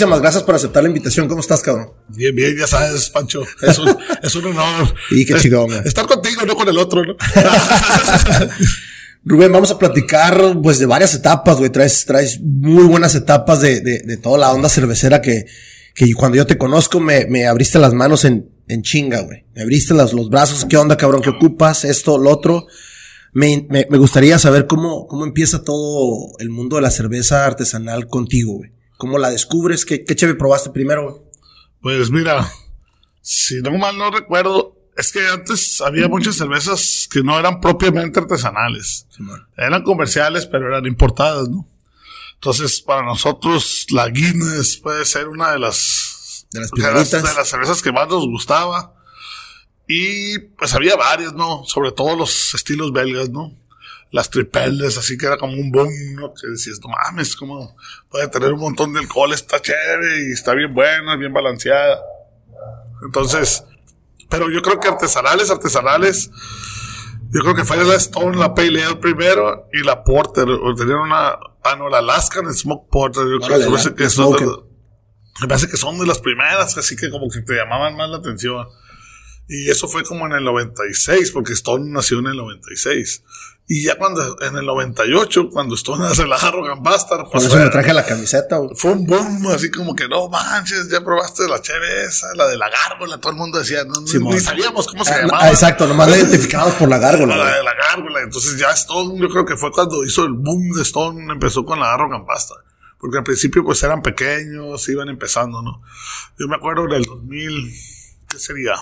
muchísimas gracias por aceptar la invitación. ¿Cómo estás, cabrón? Bien, bien, ya sabes, Pancho. Es un, es un honor. Y qué güey. Estar contigo, no con el otro, ¿no? Rubén, vamos a platicar pues de varias etapas, güey. Traes, traes muy buenas etapas de, de, de toda la onda cervecera que, que cuando yo te conozco me, me abriste las manos en, en chinga, güey. Me abriste los, los brazos. ¿Qué onda, cabrón? ¿Qué ocupas? Esto, lo otro. Me, me, me gustaría saber cómo, cómo empieza todo el mundo de la cerveza artesanal contigo, güey. ¿Cómo la descubres? ¿Qué, qué cheve probaste primero, güey? Pues mira, si no mal no recuerdo, es que antes había muchas cervezas que no eran propiamente artesanales. Sí. Eran comerciales, pero eran importadas, ¿no? Entonces, para nosotros, la Guinness puede ser una de las, De las de las, de las cervezas que más nos gustaba. Y pues había varias, ¿no? Sobre todo los estilos belgas, ¿no? Las tripeles, así que era como un boom, ¿no? Que decías, no mames, como puede tener un montón de alcohol, está chévere y está bien buena, bien balanceada. Entonces, pero yo creo que artesanales, artesanales, yo creo que fue la Stone, la Pale Ale primero y la Porter. O tenían una, ah, no, la Alaskan Smoke Porter. Yo creo que, la- que son de, me parece que son de las primeras, así que como que te llamaban más la atención. Y eso fue como en el 96, porque Stone nació en el 96. Y ya cuando, en el 98, cuando Stone hace la Arrogant Bastard, Por pues eso me traje la camiseta, güey. fue un boom, así como que no manches, ya probaste la chévere esa, la de la gárgola, todo el mundo decía, no, no, Simón. ni sabíamos cómo se Ah, llamaba. ah, exacto, nomás la identificamos por la gárgola, La de la gárgola. Entonces ya Stone, yo creo que fue cuando hizo el boom de Stone, empezó con la Arrogant Pasta. Porque al principio pues eran pequeños, iban empezando, ¿no? Yo me acuerdo del 2000, ¿qué sería?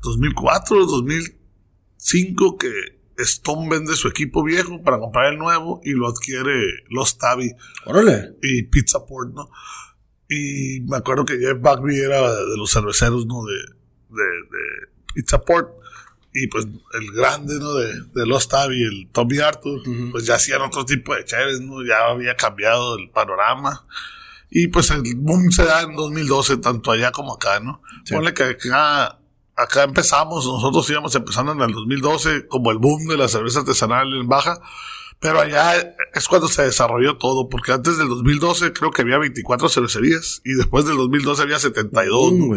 2004, 2005 que Stone vende su equipo viejo para comprar el nuevo y lo adquiere Los Tavi Órale. y Pizza Port, ¿no? Y me acuerdo que Jeff Bagby era de los cerveceros, ¿no? De, de, de Pizza Port. Y pues el grande, ¿no? De, de Los Tavi, el Tommy Arthur, pues ya hacían otro tipo de chéves, ¿no? Ya había cambiado el panorama. Y pues el boom se da en 2012, tanto allá como acá, ¿no? Sí. Ponle que acá, acá empezamos, nosotros íbamos empezando en el 2012 como el boom de la cerveza artesanal en baja. Pero allá es cuando se desarrolló todo, porque antes del 2012 creo que había 24 cervecerías y después del 2012 había 72. Mm.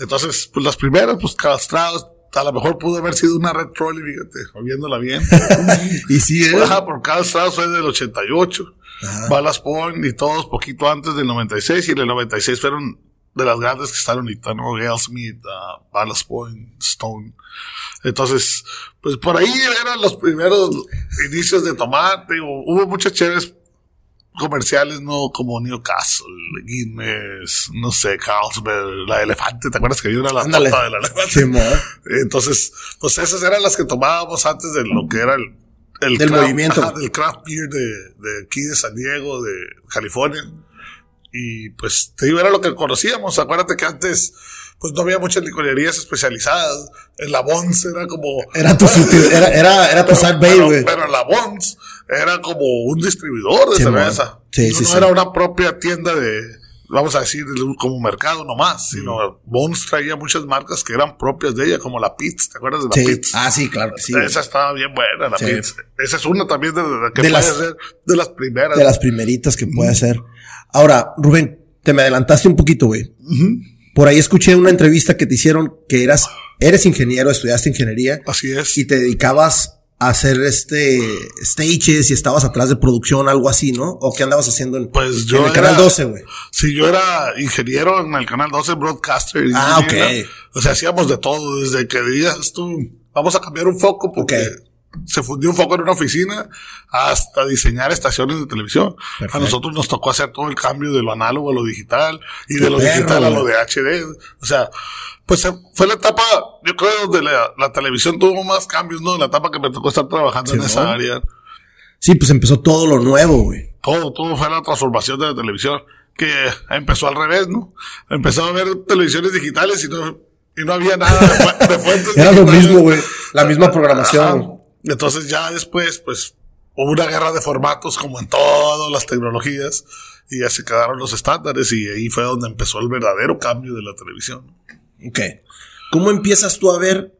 Entonces, pues las primeras, pues castrados, a lo mejor pudo haber sido una Red Trolley, fíjate, viéndola bien. Y sí, ¿eh? Ajá, por castrados fue del 88. Ajá. Ballast Point y todos poquito antes del 96 y en el 96 fueron de las grandes que están ahorita, ¿no? Gale Smith, uh, Ballast Point, Stone. Entonces, pues por ahí eran los primeros inicios de tomar. Digo, hubo muchas chéveres comerciales, ¿no? Como Newcastle, Guinness, no sé, Carlsberg, la Elefante. ¿Te acuerdas que había una la de la Elefante? Simón. Entonces, pues esas eran las que tomábamos antes de lo que era el, el Del craft- movimiento. ajá, del craft beer de, de aquí de San Diego, de California. Y pues te digo, era lo que conocíamos. Acuérdate que antes, pues no había muchas licorerías especializadas. En la Bons era como. Era tu, sutil- era, era, era Bay, güey. Pero la Bons era como un distribuidor de Sí, cerveza. Sí, no, sí, no era una propia tienda de, vamos a decir, de- como mercado nomás, sino Bones traía muchas marcas que eran propias de ella, como la Pitts, ¿te acuerdas de la Sí. Pitts? Ah, sí, claro que sí. Esa estaba bien buena, la. Pitts. Esa es una también de, que De puede las- ser de las primeras. De las primeritas que puede ser. Ahora, Rubén, te me adelantaste un poquito, güey. Por ahí escuché una entrevista que te hicieron que eras, eres ingeniero, estudiaste ingeniería Así es. y te dedicabas hacer este stages y estabas atrás de producción, algo así, ¿no? ¿O qué andabas haciendo en, Pues yo en el era- canal 12, güey? Sí, yo era ingeniero en el canal 12 Broadcaster. Ah, ok. O sea, hacíamos de todo, desde que digas tú, vamos a cambiar un foco porque. Se fundió un foco en una oficina, hasta diseñar estaciones de televisión. Perfecto. A nosotros nos tocó hacer todo el cambio de lo análogo a lo digital y de Qué lo perro, digital a lo de HD. O sea, pues eh, fue la etapa, yo creo, donde la, la televisión tuvo más cambios, ¿no? La etapa que me tocó estar trabajando en Sí, esa ¿no? área. Sí, pues empezó todo lo nuevo, güey. Todo, todo fue la transformación de la televisión, que empezó al revés, ¿no? Empezó a ver televisiones digitales y no, y no había nada de, fu- de fuentes Era lo mismo, güey. La misma programación. Ajá. Entonces ya después, pues, hubo una guerra de formatos como en todas las tecnologías y ya se quedaron los estándares y ahí fue donde empezó el verdadero cambio de la televisión. Ok. ¿Cómo empiezas tú a ver,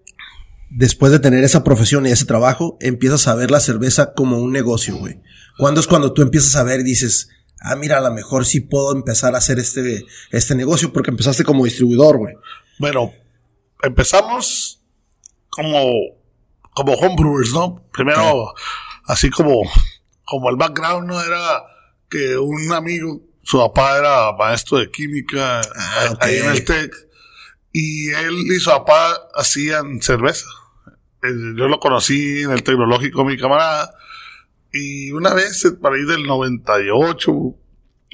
después de tener esa profesión y ese trabajo, empiezas a ver la cerveza como un negocio, güey? ¿Cuándo es cuando tú empiezas a ver y dices, ah, mira, a lo mejor sí puedo empezar a hacer este, este negocio porque empezaste como distribuidor, güey. Bueno, empezamos como, como homebrewers, ¿no? Primero, así como, como el background, ¿no? Era que un amigo, su papá era maestro de química Ah, ahí ok. en el TEC, y él y su papá hacían cerveza. Yo lo conocí en el tecnológico, mi camarada, y una vez, para ir del 98,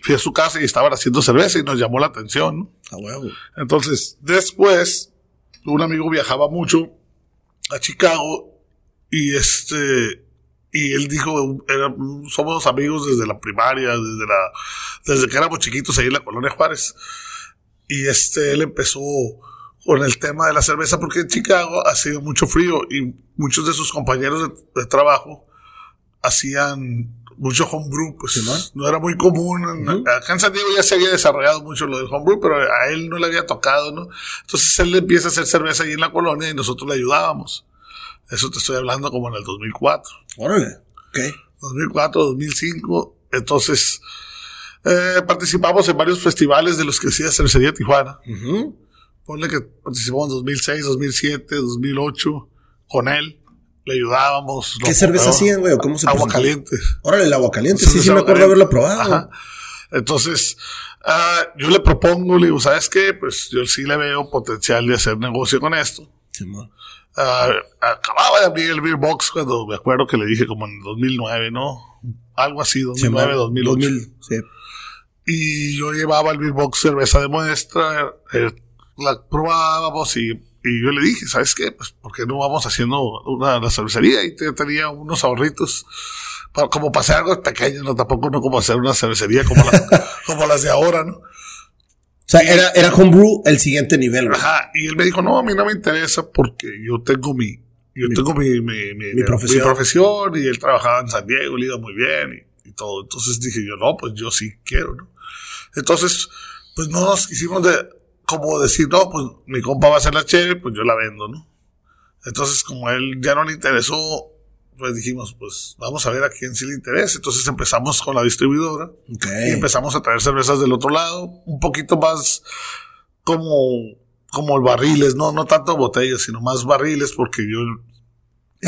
fui a su casa y estaban haciendo cerveza y nos llamó la atención, ¿no? A huevo. Entonces, después, un amigo viajaba mucho a Chicago y este, y él dijo, era- somos amigos desde la primaria, desde la, desde que éramos chiquitos ahí en la colonia Juárez. Y este, él empezó con el tema de la cerveza porque en Chicago hacía mucho frío y muchos de sus compañeros de, de trabajo hacían mucho homebrew, pues no era muy común. Acá en San Diego ya se había desarrollado mucho lo del homebrew, pero a él no le había tocado, ¿no? Entonces él empieza a hacer cerveza ahí en la colonia y nosotros le ayudábamos. Eso te estoy hablando como en el 2004. Órale. Ok. 2004, 2005. Entonces, eh, participamos en varios festivales de los que hacía Cervecería Tijuana. Ujú. Ponle que participamos en 2006, 2007, 2008 con él. Le ayudábamos. ¿Qué cerveza hacían, güey? ¿O ¿Cómo se Agua presentó? caliente. Órale, el agua caliente. Sí, sí me acuerdo haberlo probado. Ajá. Entonces, ah, yo le propongo, le digo, ¿sabes qué? Pues yo sí le veo potencial de hacer negocio con esto. Simón. Ah, acababa de abrir el Beer Box cuando me acuerdo que le dije como en 2009, ¿no? Algo así, 2009, Simón. 2008. 2000, sí. Y yo llevaba el Beer Box cerveza de muestra, eh, la probábamos y, y yo le dije, ¿sabes qué? Pues, ¿por qué no vamos haciendo una, una cervecería? Y te- tenía unos ahorritos. Para, como para hacer algo pequeño, no tampoco no como hacer una cervecería como las de ahora, ¿no? Sea, era, era homebrew el siguiente nivel, güey. Ajá, y él me dijo, no, a mí no me interesa porque yo tengo mi, yo Mi- tengo mi, mi, mi- mi- profesión. mi profesión y él trabajaba en San Diego, le iba muy bien y, y todo. Entonces dije yo, no, pues yo sí quiero, ¿no? Entonces, pues no nos quisimos de, como decir, no, pues mi compa va a hacer la chévere, pues yo la vendo, ¿no? Entonces, como a él ya no le interesó, pues dijimos, pues vamos a ver a quién sí le interesa. Entonces empezamos con la distribuidora. Y empezamos a traer cervezas del otro lado, un poquito más como, como el barriles, no, no tanto botellas, sino más barriles, porque yo,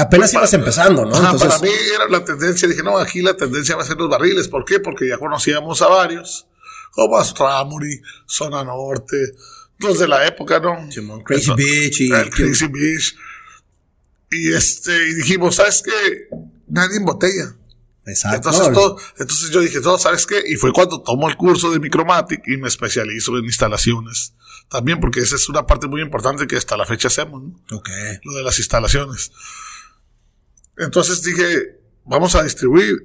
Apenas ibas empezando, ¿no? Ajá, Entonces, para mí era la tendencia, dije, no, aquí la tendencia va a ser los barriles, ¿por qué? Porque ya conocíamos a varios, como Astramuri, Zona Norte, los de la época, ¿no? Simón, Crazy Bitch y... el Crazy Beach. Y este, y dijimos, ¿sabes qué? Nadie en botella. Exacto. Entonces, No, todo, entonces yo dije, todo, ¿sabes qué? Y fue cuando tomo el curso de Micromatic y me especializo en instalaciones. También porque esa es una parte muy importante que hasta la fecha hacemos, ¿no? Ok. lo de las instalaciones. Entonces dije, vamos a distribuir.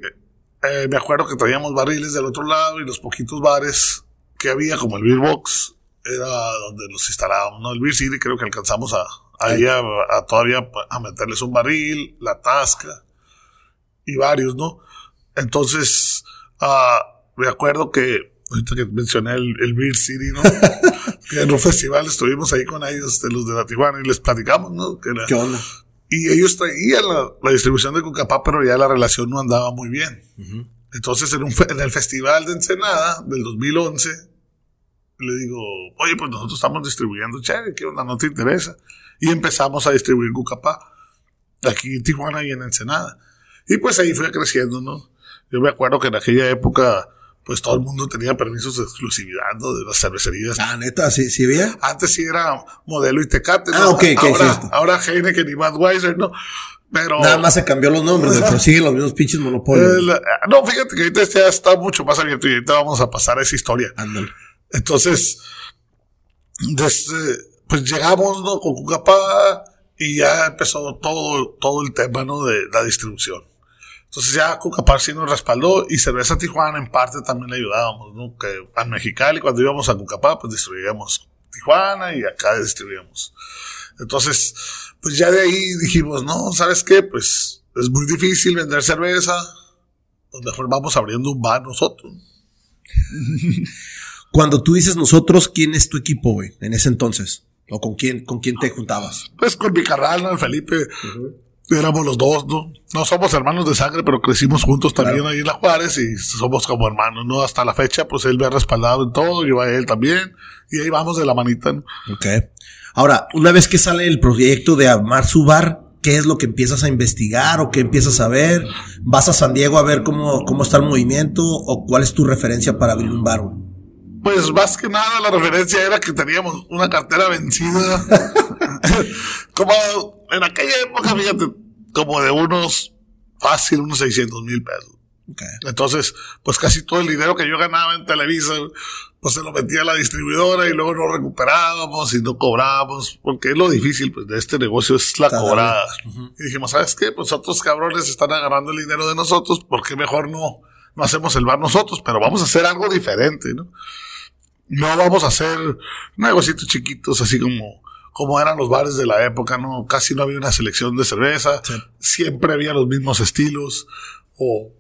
Eh, me acuerdo que traíamos barriles del otro lado y los poquitos bares que había, como el Beer Box, era donde los instalábamos, ¿no? El Beer City creo que alcanzamos a, ahí a, a todavía a meterles un barril, la tasca y varios, ¿no? Entonces, ah, me acuerdo que, ahorita que mencioné el, el Beer City, ¿no? que en un festival estuvimos ahí con ellos, de los de la Tijuana, y les platicamos, ¿no? Que la- ¿Qué onda? y ellos traían la, la distribución de Cucapá, pero ya la relación no andaba muy bien. Entonces, en, un en el festival de Ensenada del 2011, le digo, oye, pues nosotros estamos distribuyendo chévere, ¿qué onda? ¿No te interesa? Y empezamos a distribuir Cucapá, aquí en Tijuana y en Ensenada. Y pues ahí fue creciendo, ¿no? Yo me acuerdo que en aquella época, pues todo el mundo tenía permisos de exclusividad, ¿no? De las cervecerías. Ah, neta, sí, sí había. Antes sí era modelo y tecate, ¿no? Ah, ok, ahora, sí. ahora Heineken y Budweiser, ¿no? Pero. Nada más se cambió los nombres, pero siguen los mismos pinches monopolios. eh, no, fíjate que ahorita ya está mucho más abierto y ahorita vamos a pasar a esa historia. Ándale. Entonces, desde, pues llegamos, ¿no? Con Cucapá y ya empezó todo, todo el tema, ¿no? De la distribución. Entonces ya Cucapá sí nos respaldó y Cerveza Tijuana en parte también le ayudábamos, ¿no? Que a Mexicali cuando íbamos a Cucapá pues distribuíamos Tijuana y acá distribuíamos. Entonces, pues ya de ahí dijimos, no, ¿sabes qué? Pues es muy difícil vender cerveza, pues mejor vamos abriendo un bar nosotros. Cuando tú dices nosotros, ¿quién es tu equipo, güey? En ese entonces. ¿O con quién, con quién te juntabas? Pues con mi carnal, ¿no? el Felipe. éramos los dos, ¿no? No somos hermanos de sangre, pero crecimos juntos también ahí en La Juárez y somos como hermanos, ¿no? Hasta la fecha, pues él me ha respaldado en todo, yo a él también, y ahí vamos de la manita, ¿no? Ok. Ahora, una vez que sale el proyecto de Amar su bar, ¿qué es lo que empiezas a investigar o qué empiezas a ver? ¿Vas a San Diego a ver cómo, cómo está el movimiento o cuál es tu referencia para abrir un bar? güey? Pues más que nada la referencia era que teníamos una cartera vencida. como en aquella época, fíjate, como de unos fácil, unos 600 mil pesos. Okay. Entonces, pues casi todo el dinero que yo ganaba en Televisa, pues se lo metía a la distribuidora y luego no recuperábamos y no cobrábamos, porque es lo difícil pues, de este negocio es la Cada cobrada. Y dijimos, ¿sabes qué? Pues otros cabrones están agarrando el dinero de nosotros, ¿por qué mejor no, no hacemos el bar nosotros? Pero vamos a hacer algo diferente, ¿no? No vamos a hacer negocios chiquitos así como, como eran los bares de la época, ¿no? Casi no había una selección de cerveza, Sí. siempre había los mismos estilos, o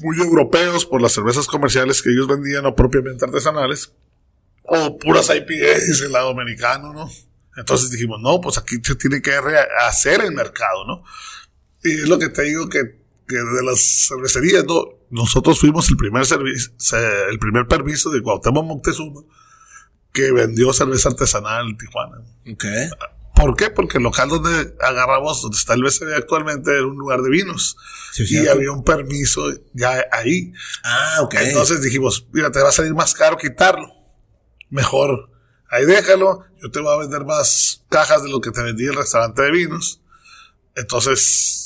muy europeos por las cervezas comerciales que ellos vendían o propiamente artesanales, o puras IPAs del lado americano, ¿no? Entonces dijimos, no, pues aquí se tiene que hacer el mercado, ¿no? Y es lo que te digo que, que de las cervecerías, ¿no? Nosotros fuimos el primer servicio, el primer permiso de Cuauhtémoc Moctezuma que vendió cerveza artesanal en Tijuana. Ok. ¿Por qué? Porque el local donde agarramos, donde está el BCB actualmente, era un lugar de vinos. Sí, y cierto. había un permiso ya ahí. Ah, ok. Entonces dijimos, mira, te va a salir más caro quitarlo. Mejor, ahí déjalo. Yo te voy a vender más cajas de lo que te vendí el restaurante de vinos. Entonces,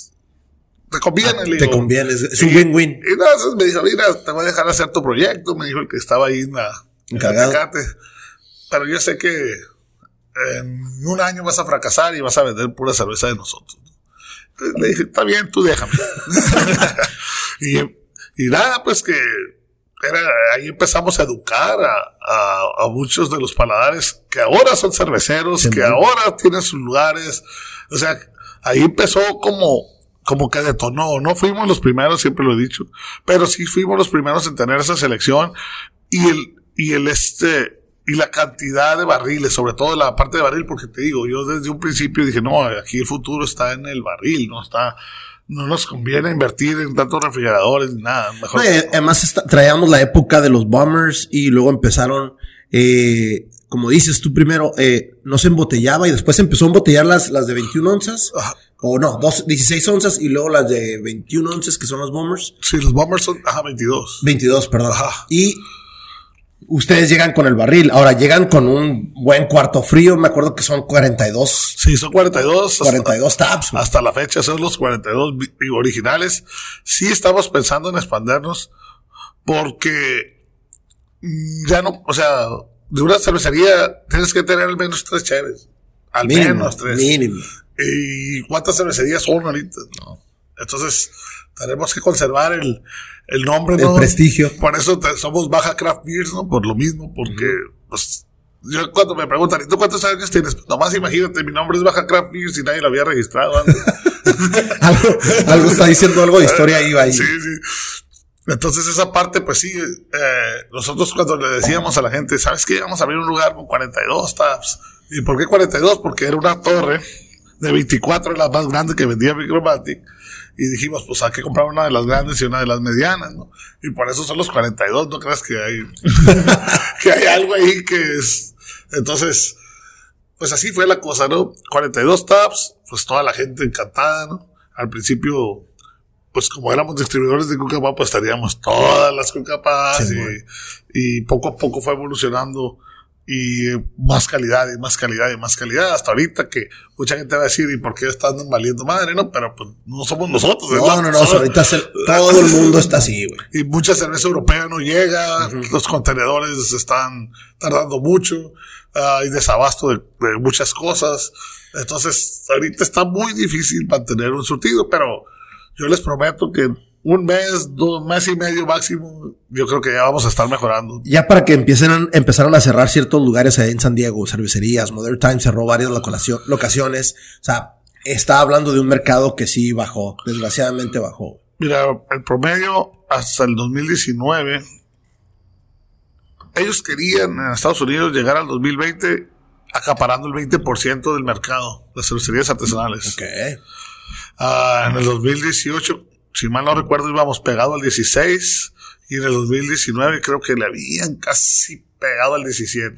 te conviene. le te digo. conviene, es, un Y- win-win. Y entonces me dijo, mira, te voy a dejar hacer tu proyecto. Me dijo el que estaba ahí en la... en. Pero yo sé que en un año vas a fracasar y vas a vender pura cerveza de nosotros. Entonces le dije, está bien, tú déjame. y, y nada, pues que era, ahí empezamos a educar a, a- a muchos de los paladares que ahora son cerveceros, Sí, que ahora tienen sus lugares. O sea, ahí empezó como, como que detonó. No fuimos los primeros, siempre lo he dicho, pero sí fuimos los primeros en tener esa selección y el, y el este, y la cantidad de barriles, sobre todo la parte de barril, porque te digo, yo desde un principio dije, no, aquí el futuro está en el barril, no está, no nos conviene invertir en tantos refrigeradores ni nada. Mejor, No, y además está- traíamos la época de los bombers y luego empezaron, eh, como dices tú primero, eh, no se embotellaba y después empezó a embotellar las, las de 21 onzas. O no, dos, 16 onzas y luego las de 21 onzas que son los bombers. Sí, los bombers son, ajá, 22. 22, perdón. Ajá. Y ustedes llegan con el barril. Ahora llegan con un buen cuarto frío. Me acuerdo que son 42, Sí, son 42. hasta- 42 tabs. güey. Hasta la fecha son los 42 vi- originales. Sí estamos pensando en expandernos porque ya no, o sea, de una cervecería tienes que tener al menos tres cheves. Al Mínimo, menos tres. mínimo. ¿Y cuántas cervecerías son ahorita? No. Entonces, tenemos que conservar el, el nombre, El ¿no? prestigio. Por eso te- somos Baja Craft Beers, ¿no? Por lo mismo, porque, pues, yo cuando me preguntan, ¿y tú cuántos años tienes? Pues nomás imagínate, mi nombre es Baja Craft Beers y nadie lo había registrado antes. algo, algo está diciendo algo de historia iba ahí. Sí, sí. Entonces esa parte, pues sí, eh, nosotros cuando le decíamos a la gente, ¿sabes qué? Vamos a abrir un lugar con 42 tabs. ¿Y por qué 42? Porque era una torre de 24, la más grande que vendía Micromatic. Y dijimos, pues hay que comprar una de las grandes y una de las medianas, ¿no? Y por eso son los 42, ¿no crees que hay, que hay algo ahí que es... Entonces, pues así fue la cosa, ¿no? 42 tabs, pues toda la gente encantada, ¿no? Al principio, pues como éramos distribuidores de Cucapá, pues teníamos todas las Cucapás Sí, y, bueno. y poco a poco fue evolucionando y más calidad y más calidad y más calidad hasta ahorita que mucha gente va a decir, ¿y por qué están valiendo madre? No, pero pues no somos nosotros. No, la- no, no, ahorita se- todo el mundo está así, güey. y mucha cerveza europea no llega, los contenedores están tardando mucho, ah, hay desabasto de, de muchas cosas. Entonces, ahorita está muy difícil mantener un surtido, pero yo les prometo que un mes, dos meses y medio máximo, yo creo que ya vamos a estar mejorando. Ya para que empiecen, a- empezaron a cerrar ciertos lugares ahí en San Diego, cervecerías, Modern Times cerró varias locacio- locaciones. O sea, está hablando de un mercado que sí bajó, desgraciadamente bajó. Mira, el promedio hasta el 2019, ellos querían en Estados Unidos llegar al 2020 acaparando el 20% del mercado, las cervecerías artesanales. Ok. Ah, en el 2018, si mal no recuerdo, íbamos pegado al 16 y en el 2019 creo que le habían casi pegado al 17.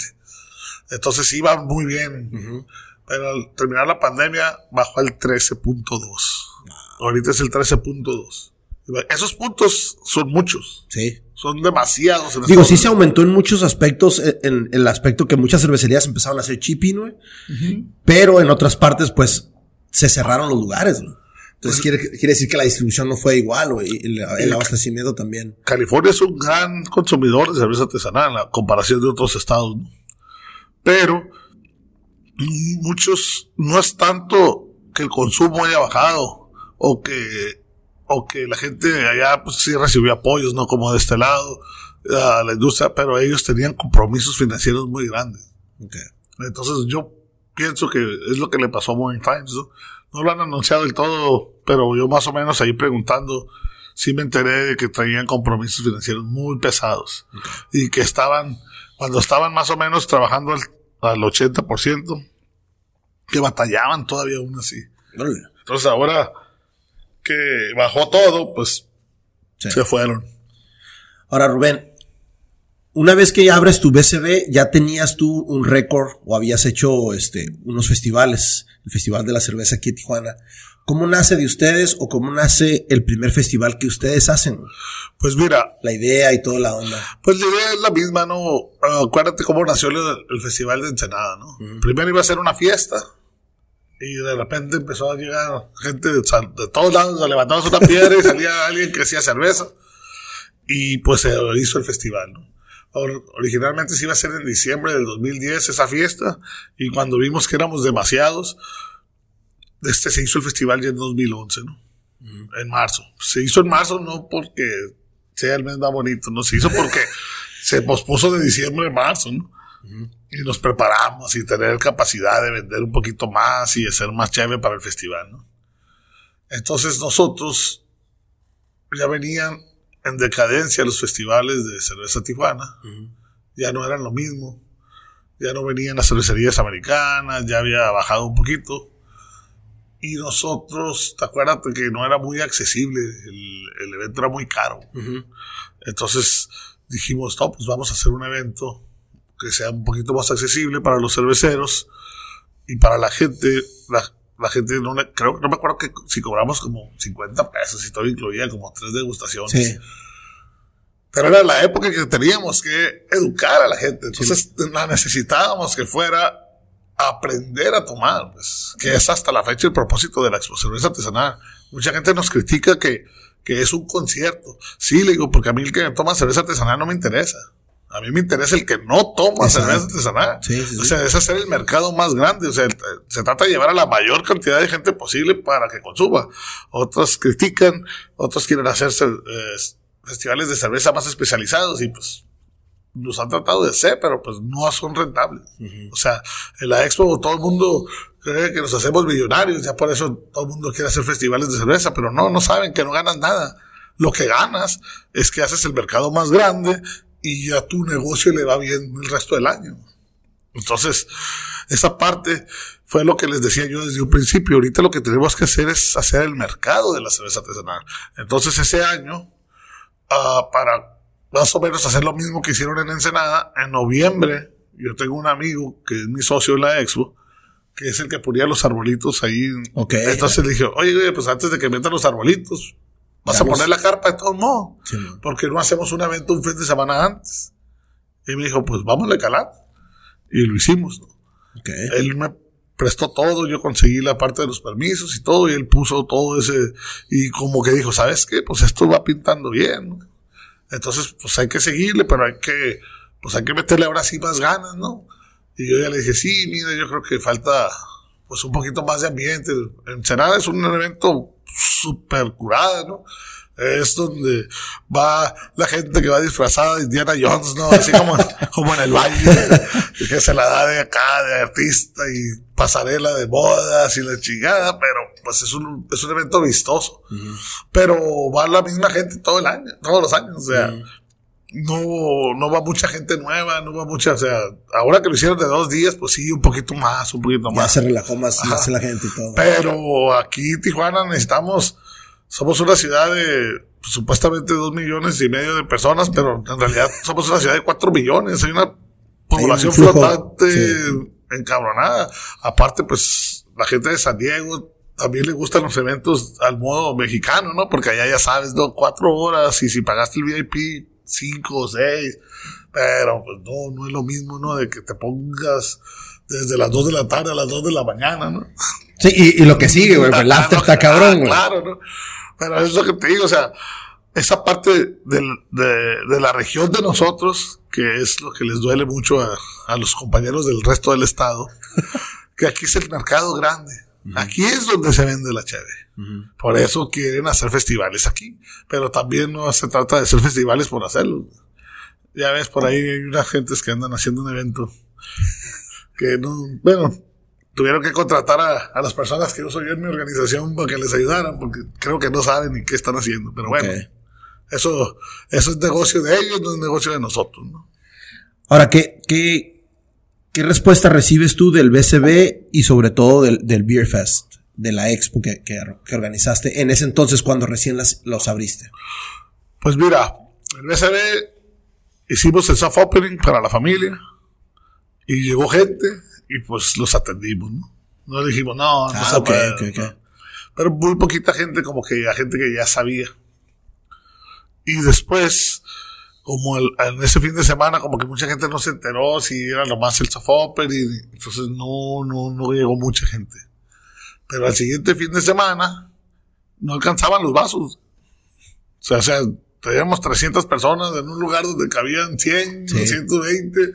Entonces iba muy bien. Pero al terminar la pandemia bajó al 13.2. Ahorita es el 13.2. Esos puntos son muchos. Sí. Son demasiados. En Digo, sí se aumentó en muchos aspectos, eh, en, el aspecto que muchas cervecerías empezaron a hacer chipping, güey. Pero en otras partes, pues, se cerraron los lugares, güey. Entonces pues quiere, quiere decir que la distribución no fue igual, güey. Y el, abastecimiento también. California es un gran consumidor de cerveza artesanal a comparación de otros estados, ¿no? Pero muchos, no es tanto que el consumo haya bajado o que o que la gente allá pues sí recibió apoyos, no como de este lado a la industria, pero ellos tenían compromisos financieros muy grandes. Entonces yo pienso que es lo que le pasó a Morning Times, ¿no? No lo han anunciado del todo, pero yo más o menos ahí preguntando, sí me enteré de que traían compromisos financieros muy pesados y que estaban, cuando estaban más o menos trabajando al, al 80%, que batallaban todavía aún así. Entonces ahora que bajó todo, pues se fueron. Ahora, Rubén, una vez que abres tu BCB, ya tenías tú un récord o habías hecho este, unos festivales, el Festival de la Cerveza aquí en Tijuana. ¿Cómo nace de ustedes o cómo nace el primer festival que ustedes hacen? Pues mira. La idea y toda la onda. Pues la idea es la misma, ¿no? acuérdate cómo nació el, Festival de Ensenada, ¿no? Primero iba a ser una fiesta y de repente empezó a llegar gente de, todos lados, levantamos una piedra y salía alguien que hacía cerveza. Y pues se hizo el festival, ¿no? Originalmente se iba a hacer en diciembre del 2010 esa fiesta. Y cuando vimos que éramos demasiados, este se hizo el festival ya en 2011, ¿no? En marzo. Se hizo en marzo no porque sea el mes más bonito, no se hizo porque se pospuso de diciembre a marzo, ¿no? y nos preparamos y tener capacidad de vender un poquito más y de ser más chévere para el festival, ¿no? Entonces nosotros ya venían en decadencia los festivales de cerveza Tijuana, ya no eran lo mismo, ya no venían las cervecerías americanas, ya había bajado un poquito. Y nosotros, te acuerdas que no era muy accesible, el, evento era muy caro. Entonces dijimos, no, pues vamos a hacer un evento que sea un poquito más accesible para los cerveceros y para la gente. La, gente no creo, no me acuerdo que si cobramos como 50 pesos y todo incluía como tres degustaciones. Pero era la época que teníamos que educar a la gente. Entonces la necesitábamos que fuera a aprender a tomar, pues, que es hasta la fecha el propósito de la exposición artesanal. Mucha gente nos critica que, que es un concierto. Sí, le digo, porque a mí el que toma cerveza artesanal no me interesa. A mí me interesa el que no toma cerveza artesanal. O sea, es hacer el mercado más grande. O sea, se trata de llevar a la mayor cantidad de gente posible para que consuma. Otros critican, otros quieren hacer eh, festivales de cerveza más especializados y pues nos han tratado de ser, pero pues no son rentables. O sea, en la expo todo el mundo cree que nos hacemos millonarios, ya por eso todo el mundo quiere hacer festivales de cerveza, pero no, no saben que no ganas nada. Lo que ganas es que haces el mercado más grande y a tu negocio le va bien el resto del año. Entonces, esa parte fue lo que les decía yo desde un principio. Ahorita lo que tenemos que hacer es hacer el mercado de la cerveza artesanal. Entonces, ese año, ah, para más o menos hacer lo mismo que hicieron en Ensenada, en noviembre, yo tengo un amigo que es mi socio en la expo, que es el que ponía los arbolitos ahí. Entonces le dije, oye, pues antes de que metan los arbolitos, Vas a poner la carpa de todos modos. porque no hacemos un evento un fin de semana antes? Y me dijo, pues vamos a calar. Y lo hicimos. Él me prestó todo, yo conseguí la parte de los permisos y todo, y él puso todo ese, y como que dijo, ¿sabes qué? Pues esto va pintando bien. Entonces, pues hay que seguirle, pero hay que, pues hay que meterle ahora sí más ganas, ¿no? Y yo ya le dije, sí, mira, yo creo que falta, pues un poquito más de ambiente. Ensenada es un evento super curada, ¿no? Es donde va la gente que va disfrazada de Indiana Jones, ¿no? Así como, como en el baile, que se la da de acá, de artista y pasarela de bodas y la chingada, pero pues es un, es un evento vistoso. Pero va la misma gente todo el año, todos los años, o sea, no, no va mucha gente nueva, no va mucha, o sea, ahora que lo hicieron de dos días, pues sí, un poquito más, un poquito más. Ya se relajó más, más la gente y todo. Pero aquí Tijuana necesitamos, somos una ciudad de pues, supuestamente dos millones y medio de personas, pero en realidad somos una ciudad de cuatro millones, hay una población flotante encabronada. Aparte, pues la gente de San Diego también le gustan los eventos al modo mexicano, ¿no? Porque allá ya sabes, ¿no? Cuatro horas y si pagaste el VIP, cinco o seis. Pero pues no, no es lo mismo, ¿no? De que te pongas desde las dos de la tarde a las dos de la mañana, ¿no? Sí, y, lo que sigue, güey, pues, el after está cabrón, güey. Claro, ¿no? Pero es lo que te digo, o sea, esa parte de, de, la región de nosotros, que es lo que les duele mucho a, a los compañeros del resto del estado, que aquí es el mercado grande. Aquí es donde se vende la cheve. Por eso quieren hacer festivales aquí. Pero también no se trata de hacer festivales por hacerlo. Ya ves, por ahí hay unas gentes que andan haciendo un evento que no, bueno, tuvieron que contratar a, las personas que yo soy en mi organización para que les ayudaran, porque creo que no saben ni qué están haciendo. Pero bueno, eso, eso es negocio de ellos, no es negocio de nosotros. ¿no? Ahora, ¿qué, qué, ¿Qué respuesta recibes tú del BCB y sobre todo del, del Beer Fest, de la expo que, que, organizaste en ese entonces cuando recién las, los abriste? Pues mira, el BCB hicimos el soft opening para la familia y llegó gente y pues los atendimos, ¿no? No dijimos, no, no ah, se Pero muy poquita gente, como que la gente que ya sabía. Y después como en ese fin de semana, como que mucha gente no se enteró si era lo más el soft y entonces no, no, no llegó mucha gente. Pero al siguiente fin de semana no alcanzaban los vasos. O sea, o sea teníamos 300 personas en un lugar donde cabían 100, 120.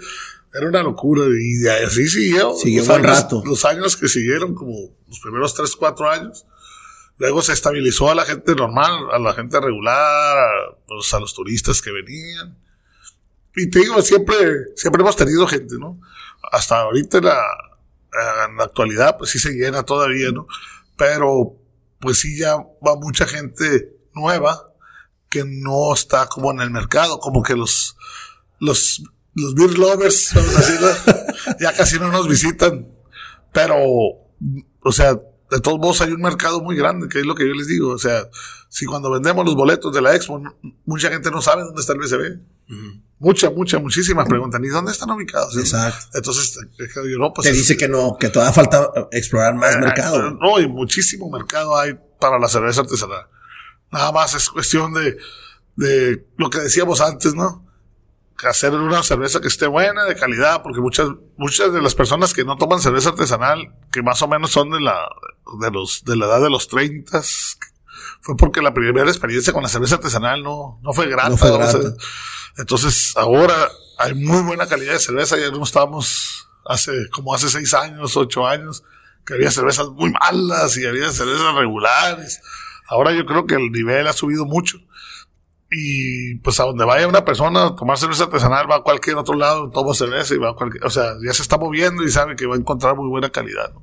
Era una locura y así siguió. Siguió un rato. Los años que siguieron, como los primeros 3, 4 años Luego se estabilizó a la gente normal, a la gente regular, a, pues, a los turistas que venían. Y te digo, siempre, siempre hemos tenido gente, ¿no? Hasta ahorita en la, en la actualidad, pues sí se llena todavía, ¿no? Pero, pues sí ya va mucha gente nueva que no está como en el mercado, como que los, los, los beer lovers, ya casi no nos visitan. Pero, o sea, de todos modos hay un mercado muy grande, que es lo que yo les digo. O sea, si cuando vendemos los boletos de la expo, mucha gente no sabe dónde está el BCB. Mucha, mucha, muchísimas preguntan, ¿y dónde están ubicados? Exacto. Entonces, yo no, pues. Te dice que no, que todavía falta explorar más eh, mercado. No, y muchísimo mercado hay para la cerveza artesanal. Nada más es cuestión de, de lo que decíamos antes, ¿no? Hacer una cerveza que esté buena, de calidad, porque muchas, muchas de las personas que no toman cerveza artesanal, que más o menos son de la, de los, de la edad de los 30, fue porque la primera experiencia con la cerveza artesanal no, no fue grata. entonces, ahora hay muy buena calidad de cerveza, ya no estábamos hace, como hace seis años, ocho años, que había cervezas muy malas y había cervezas regulares. Ahora yo creo que el nivel ha subido mucho. Y pues a donde vaya una persona a tomar cerveza artesanal, va a cualquier otro lado, toma cerveza y va a cualquier, o sea, ya se está moviendo y sabe que va a encontrar muy buena calidad.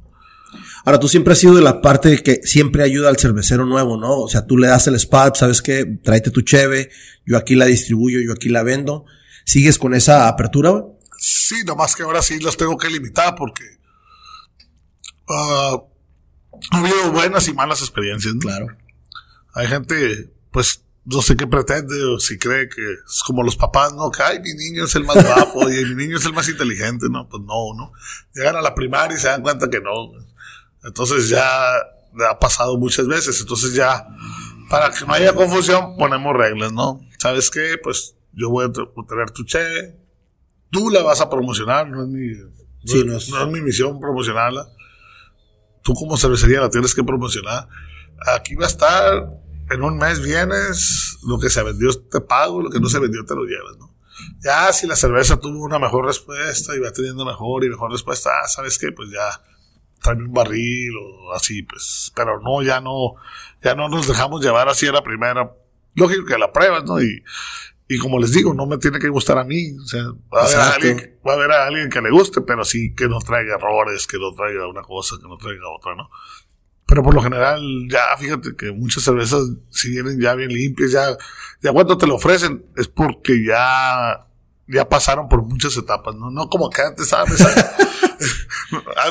Ahora, tú siempre has sido de la parte que siempre ayuda al cervecero nuevo, ¿no? O sea, tú le das el spot, ¿sabes qué? Tráete tu cheve, yo aquí la distribuyo, yo aquí la vendo. ¿Sigues con esa apertura? Sí, nomás que ahora sí los tengo que limitar porque uh, ha habido buenas y malas experiencias. Claro. Hay gente, pues, no sé qué pretende o si cree que es como los papás, ¿no? Que, ay, mi niño es el más guapo y mi niño es el más inteligente, ¿no? Pues no, ¿no? Llegan a la primaria y se dan cuenta que no. Entonces ya ha pasado muchas veces. Entonces ya, para que no haya confusión, ponemos reglas, ¿no? ¿Sabes qué? Pues yo voy a tener tu che, tú la vas a promocionar, no es mi, no, es, mi misión promocionarla. Tú como cervecería la tienes que promocionar. Aquí va a estar en un mes vienes, lo que se vendió te pago, lo que no se vendió te lo llevas, ¿no? Ya si la cerveza tuvo una mejor respuesta y va teniendo mejor y mejor respuesta, ah, ¿sabes qué? Pues ya tráeme un barril o así, pues, pero no, ya no, ya no nos dejamos llevar así a la primera. Lógico que la pruebas, ¿no? Y, y como les digo, no me tiene que gustar a mí, o sea, va a, haber a alguien, va a haber a alguien que le guste, pero sí que no traiga errores, que no traiga una cosa, que no traiga otra, ¿no? Pero por lo general, ya fíjate que muchas cervezas, si vienen ya bien limpias, ya, ya cuando te lo ofrecen, es porque ya, ya pasaron por muchas etapas, ¿no? No como que antes, ¿sabes?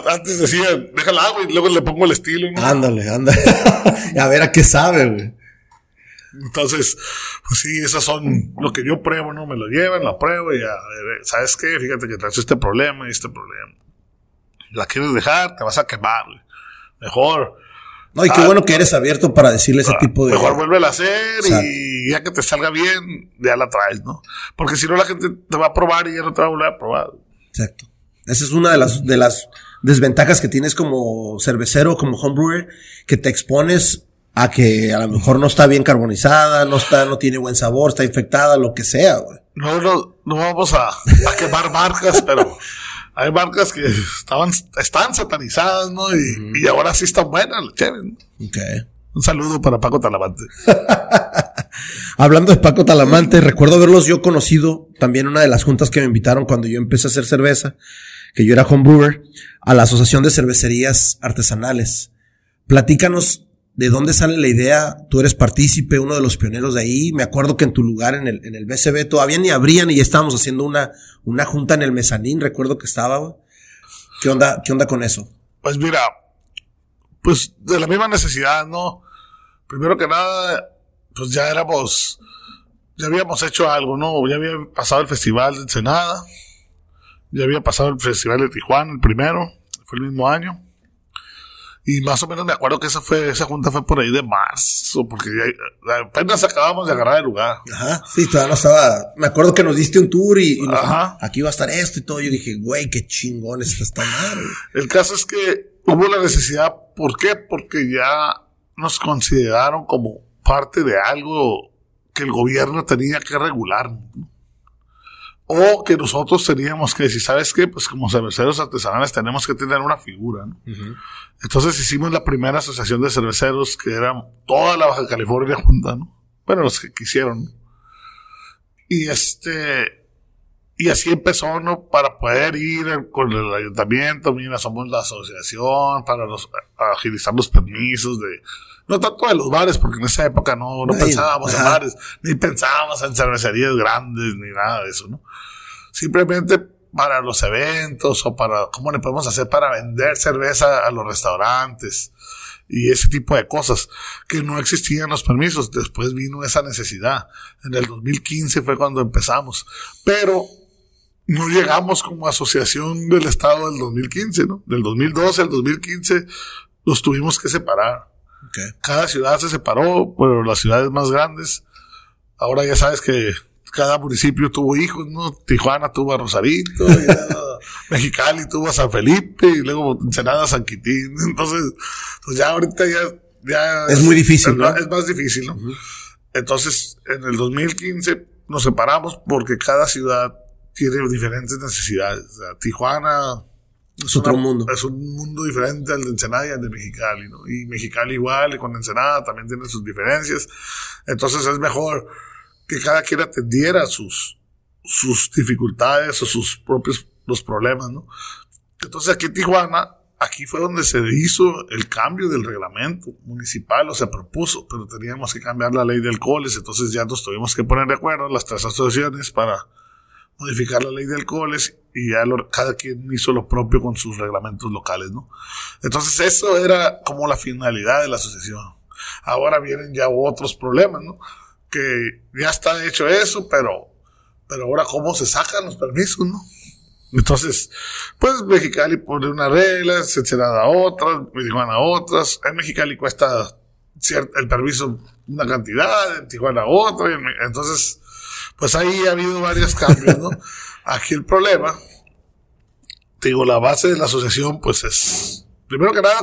antes decía, déjala agua y luego le pongo el estilo, ¿no? Ándale, ándale. a ver a qué sabe, güey. Entonces, pues sí, esas son lo que yo pruebo, ¿no? Me lo llevan, la pruebo y ya, ¿sabes qué? Fíjate que traes este problema y este problema. La quieres dejar, te vas a quemar, güey. Mejor. No, y qué bueno que eres abierto para decirle ese tipo de. Mejor vuelve a hacer y ya que te salga bien, ya la traes, ¿no? Porque si no, la gente te va a probar y ya no te va a volver a probar. Exacto. Esa es una de las, de las desventajas que tienes como cervecero, como homebrewer, que te expones a que a lo mejor no está bien carbonizada, no está, no tiene buen sabor, está infectada, lo que sea, güey. No, no, no vamos a, a quemar marcas, pero hay marcas que estaban, están satanizadas, ¿no? Y, y ahora sí están buenas, chévere. Okay. Un saludo para Paco Talamante. Hablando de Paco Talamante, recuerdo haberlos yo conocido también una de las juntas que me invitaron cuando yo empecé a hacer cerveza, que yo era homebrewer, a la Asociación de Cervecerías Artesanales. Platícanos ¿De dónde sale la idea? Tú eres partícipe, uno de los pioneros de ahí. Me acuerdo que en tu lugar, en el, en el BCB, todavía ni abrían y ya estábamos haciendo una, una junta en el mezanín, recuerdo que estaba. ¿Qué onda, qué onda con eso? Pues mira, pues de la misma necesidad, ¿no? Primero que nada, pues ya éramos, ya habíamos hecho algo, ¿no? Ya había pasado el festival de Ensenada, ya había pasado el festival de Tijuana, el primero, fue el mismo año. Y más o menos me acuerdo que esa fue, esa junta fue por ahí de marzo, porque ya, apenas acabamos de agarrar el lugar. Ajá, sí, todavía no estaba. Me acuerdo que nos diste un tour y, aquí va a estar esto y todo. Yo dije, güey, qué chingón está esta madre. El caso es que hubo la necesidad, ¿por qué? Porque ya nos consideraron como parte de algo que el gobierno tenía que regular. ¿no? O que nosotros teníamos que decir, ¿sabes qué? Pues como cerveceros artesanales tenemos que tener una figura, ¿no? Entonces hicimos la primera asociación de cerveceros que era toda la Baja California junta, ¿no? Bueno, los que quisieron. Y este, y así empezó, ¿no? Para poder ir con el ayuntamiento, mira, somos la asociación, para los, agilizar los permisos de, no tanto de los bares, porque en esa época no, no pensábamos en bares, ni pensábamos en cervecerías grandes, ni nada de eso, ¿no? simplemente para los eventos o para cómo le podemos hacer para vender cerveza a los restaurantes y ese tipo de cosas que no existían los permisos. Después vino esa necesidad. En el 2015 fue cuando empezamos, pero no llegamos como asociación del Estado del 2015, ¿no? Del 2012 al 2015 los tuvimos que separar. Cada ciudad se separó, pero las ciudades más grandes, ahora ya sabes que cada municipio tuvo hijos, ¿no? Tijuana tuvo a Rosarito, Mexicali tuvo a San Felipe, y luego Ensenada San Quitín. Entonces, pues ya ahorita ya, ya es muy difícil, ¿no? Es más difícil, ¿no? Entonces, en el 2015 nos separamos porque cada ciudad tiene diferentes necesidades. O sea, Tijuana es otro mundo. Es un mundo diferente al de Ensenada y al de Mexicali, ¿no? Y Mexicali igual, y con Ensenada también tiene sus diferencias. Entonces es mejor que cada quien atendiera sus, sus dificultades o sus propios los problemas, ¿no? Entonces aquí en Tijuana, aquí fue donde se hizo el cambio del reglamento municipal o se propuso, pero teníamos que cambiar la ley de alcoholes, entonces ya nos tuvimos que poner de acuerdo las tres asociaciones para modificar la ley de alcoholes y ya cada quien hizo lo propio con sus reglamentos locales, ¿no? Entonces eso era como la finalidad de la asociación. Ahora vienen ya otros problemas, ¿no? que ya está hecho eso, pero, pero ahora cómo se sacan los permisos, ¿no? Entonces, pues Mexicali pone una regla, se a otras, Tijuana otras. En Mexicali cuesta el permiso una cantidad, en Tijuana otra. entonces, pues ahí ha habido varios cambios, ¿no? Aquí el problema, digo, la base de la asociación, pues es, primero que nada,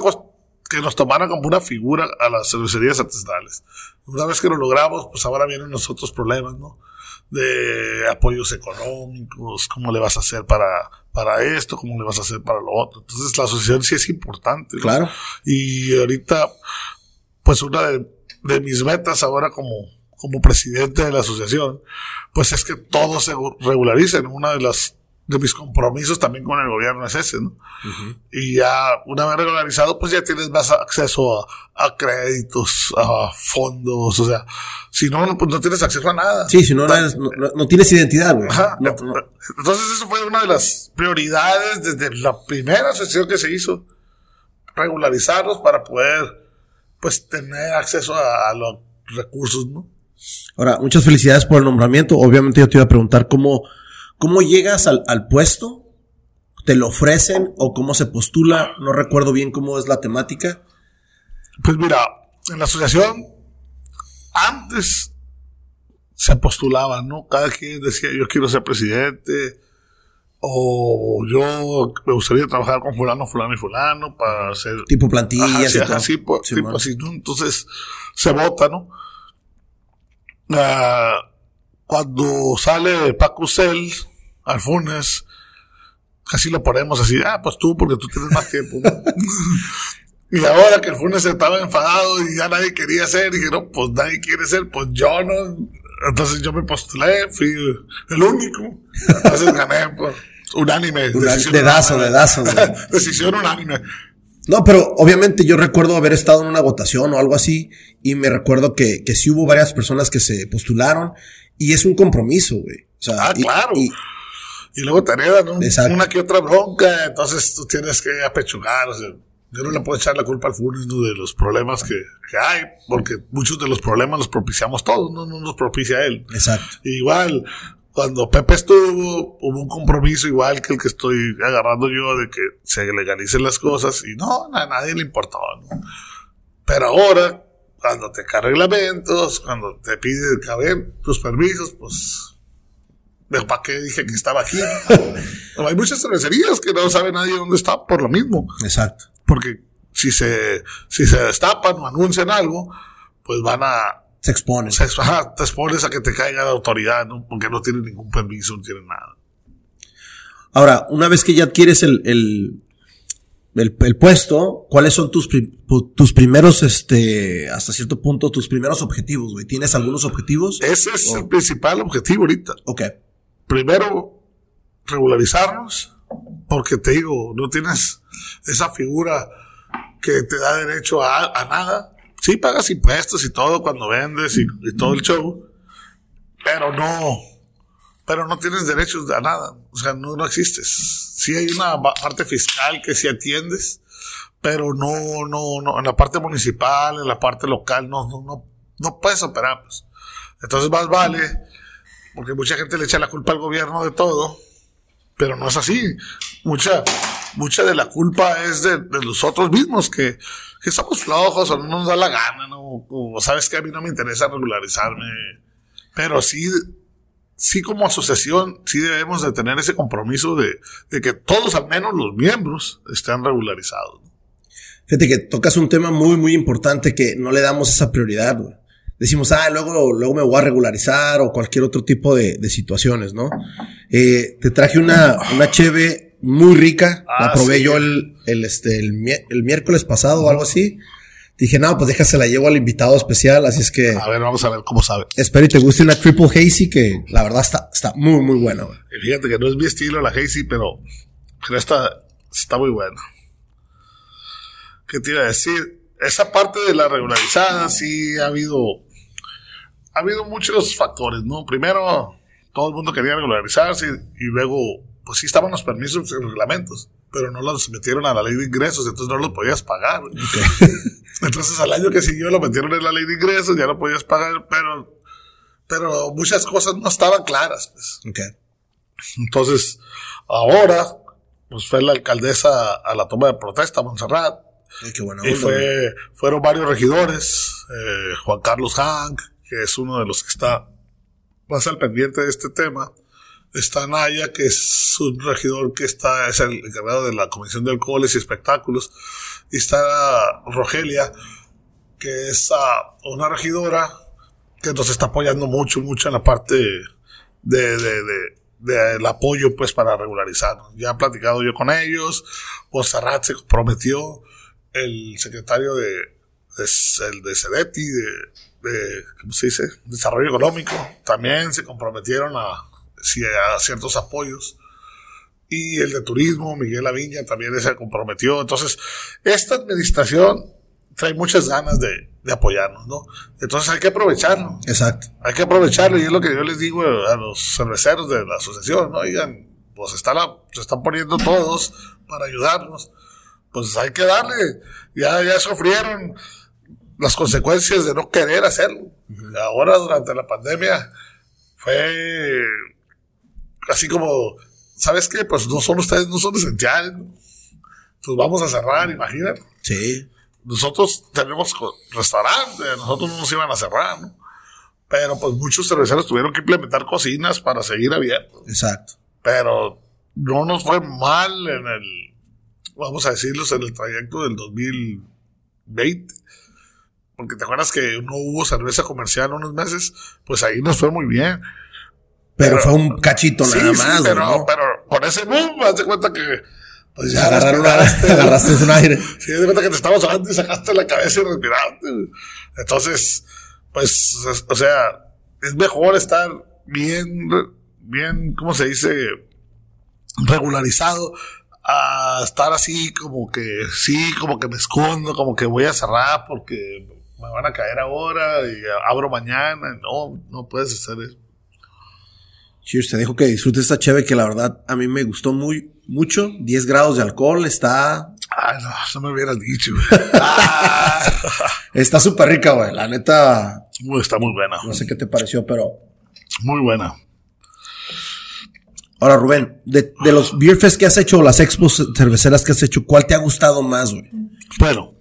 que nos tomaran como una figura a las cervecerías artesanales. Una vez que lo logramos, pues ahora vienen los otros problemas, ¿no? De apoyos económicos, cómo le vas a hacer para, para esto, cómo le vas a hacer para lo otro. Entonces la asociación sí es importante. Claro. Y ahorita, pues una de, de mis metas ahora como, como presidente de la asociación, pues es que todo se regularice. Una de las de mis compromisos también con el gobierno es ese, ¿no? Y ya una vez regularizado, pues ya tienes más acceso a, créditos, a fondos, o sea, si no, pues no tienes acceso a nada. Sí, si no, no, tienes identidad, güey. Entonces eso fue una de las prioridades desde la primera sesión que se hizo, regularizarlos para poder, pues, tener acceso a, a los recursos, ¿no? Ahora, muchas felicidades por el nombramiento. Obviamente yo te iba a preguntar cómo ¿Cómo llegas al, puesto? ¿Te lo ofrecen o cómo se postula? No recuerdo bien cómo es la temática. Pues mira, en la asociación antes se postulaba, ¿no? Cada quien decía, yo quiero ser presidente, o yo me gustaría trabajar con fulano, fulano y fulano para ser... Tipo plantillas y así, tipo así, ¿no? Entonces se vota, ¿no? Ah, cuando sale Paco Cel, Alfunes, casi lo ponemos así, ah, pues tú, porque tú tienes más tiempo. y ahora que Alfunes estaba enfadado y ya nadie quería ser, dije, no, pues nadie quiere ser, pues yo no. Entonces yo me postulé, fui el único. Entonces gané, pues, unánime. dedazo, dedazo. decisión unánime. No, pero obviamente yo recuerdo haber estado en una votación o algo así y me recuerdo que, que sí hubo varias personas que se postularon y es un compromiso, güey. O sea, ah, claro. Y, luego te heredan una que otra bronca, entonces tú tienes que apechugar. O sea, yo no le puedo echar la culpa al Funes de los problemas que, hay, porque muchos de los problemas los propiciamos todos, no, no nos propicia él. Exacto. igual, cuando Pepe estuvo, hubo un compromiso igual que el que estoy agarrando yo de que se legalicen las cosas y no, a nadie le importaba. Pero ahora, cuando te carga reglamentos, cuando te pide caber tus permisos, pues, ¿para qué dije que estaba aquí? hay muchas cervecerías que no sabe nadie dónde está por lo mismo. Exacto. Porque si se, si se destapan o anuncian algo, pues van a... Se exponen. Se, te expones a que te caiga la autoridad, ¿no? Porque no tienen ningún permiso, no tienen nada. Ahora, una vez que ya adquieres el, el, el, puesto, ¿cuáles son tus, tus primeros, este, hasta cierto punto, tus primeros objetivos, güey? ¿Tienes algunos objetivos? Ese es el principal objetivo ahorita. Ok. Primero, regularizarnos, porque te digo, no tienes esa figura que te da derecho a, nada. Sí pagas impuestos y todo cuando vendes y, todo el show, pero no, pero no tienes derechos a nada. O sea, no, no existes. Sí hay una parte fiscal que sí atiendes, pero no, no, no, en la parte municipal, en la parte local, no, no, no, no puedes operar. Pues. Entonces más vale, porque mucha gente le echa la culpa al gobierno de todo, pero no es así. Mucha, mucha de la culpa es de, de nosotros mismos, que, que somos flojos o no nos da la gana, ¿no? O sabes que a mí no me interesa regularizarme, pero sí sí como asociación, sí debemos de tener ese compromiso de, que todos, al menos los miembros, estén regularizados. Fíjate que tocas un tema muy, muy importante que no le damos esa prioridad, Decimos, ah, luego, luego me voy a regularizar o cualquier otro tipo de, situaciones, ¿no? Eh, te traje una, una cheve muy rica, la ah, probé yo el, el, este, el, el miércoles pasado o algo así. Dije, no, pues déjase la llevo al invitado especial, así es que. A ver, vamos a ver cómo sabe. Espero y te guste una Triple Hazy que la verdad está, está muy, muy buena, Fíjate que no es mi estilo la Hazy, pero, pero esta está muy buena. ¿Qué te iba a decir? Esa parte de la regularizada sí ha habido, ha habido muchos factores, ¿no? Primero, todo el mundo quería regularizarse y luego, pues sí estaban los permisos y reglamentos pero no los metieron a la ley de ingresos, entonces no los podías pagar. Entonces al año que siguió lo metieron en la ley de ingresos, ya no podías pagar, pero, pero muchas cosas no estaban claras. Pues. Entonces, ahora, pues fue la alcaldesa a la toma de protesta, Montserrat. y fue, fueron varios regidores, eh, Juan Carlos Hank, que es uno de los que está más al pendiente de este tema, está Naya, que es un regidor que está, es el encargado de la Comisión de Alcoholes y Espectáculos, y está Rogelia, que es ah, una regidora que nos está apoyando mucho, mucho en la parte de, de, de, del apoyo pues para regularizar. Ya he platicado yo con ellos, Serrat se comprometió, el secretario de, de, el de Sedeti, de, de, ¿cómo se dice? Desarrollo Económico, también se comprometieron a, a ciertos apoyos. y el de turismo, Miguel Aviña, también se comprometió. Entonces, esta administración trae muchas ganas de, de apoyarnos, ¿no? Entonces hay que aprovecharlo. Exacto. Hay que aprovecharlo y es lo que yo les digo a los cerveceros de la asociación, ¿no? Oigan, pues está la, se están poniendo todos para ayudarnos. Pues hay que darle. Ya, ya sufrieron las consecuencias de no querer hacerlo. Ahora, durante la pandemia, fue así como, ¿sabes qué? Pues no son ustedes, no son esenciales. ¿no? Pues vamos a cerrar, imagínate. Sí. Nosotros tenemos restaurantes, nosotros no nos iban a cerrar, ¿no? Pero pues muchos cerveceros tuvieron que implementar cocinas para seguir abiertos. Exacto. Pero no nos fue mal en el, vamos a decirlo, en el trayecto del 2020. Porque te acuerdas que no hubo cerveza comercial unos meses, pues ahí nos fue muy bien. Pero, fue un cachito Sí, nada sí, más, pero, güey, ¿no? pero con ese boom, haz de cuenta que pues ya Agarrar una- agarraste un aire. Sí, de cuenta que te estabas hablando y sacaste la cabeza y respiraste. Entonces, pues, es- o sea, es mejor estar bien, bien, ¿cómo se dice? Regularizado a estar así como que, sí, como que me escondo, como que voy a cerrar porque me van a caer ahora y abro mañana. No, no puedes hacer eso. Cheers, te dejo que disfrutes esta cheve que la verdad a mí me gustó muy mucho. 10 grados de alcohol, está Ay, no, no me hubieras dicho. güey. Está súper rica, güey. La neta, Uy, Está muy buena. no sé qué te pareció, pero Muy buena. ahora Rubén, de, de los beer fest que has hecho o las expos cerveceras que has hecho, ¿cuál te ha gustado más, güey? Bueno,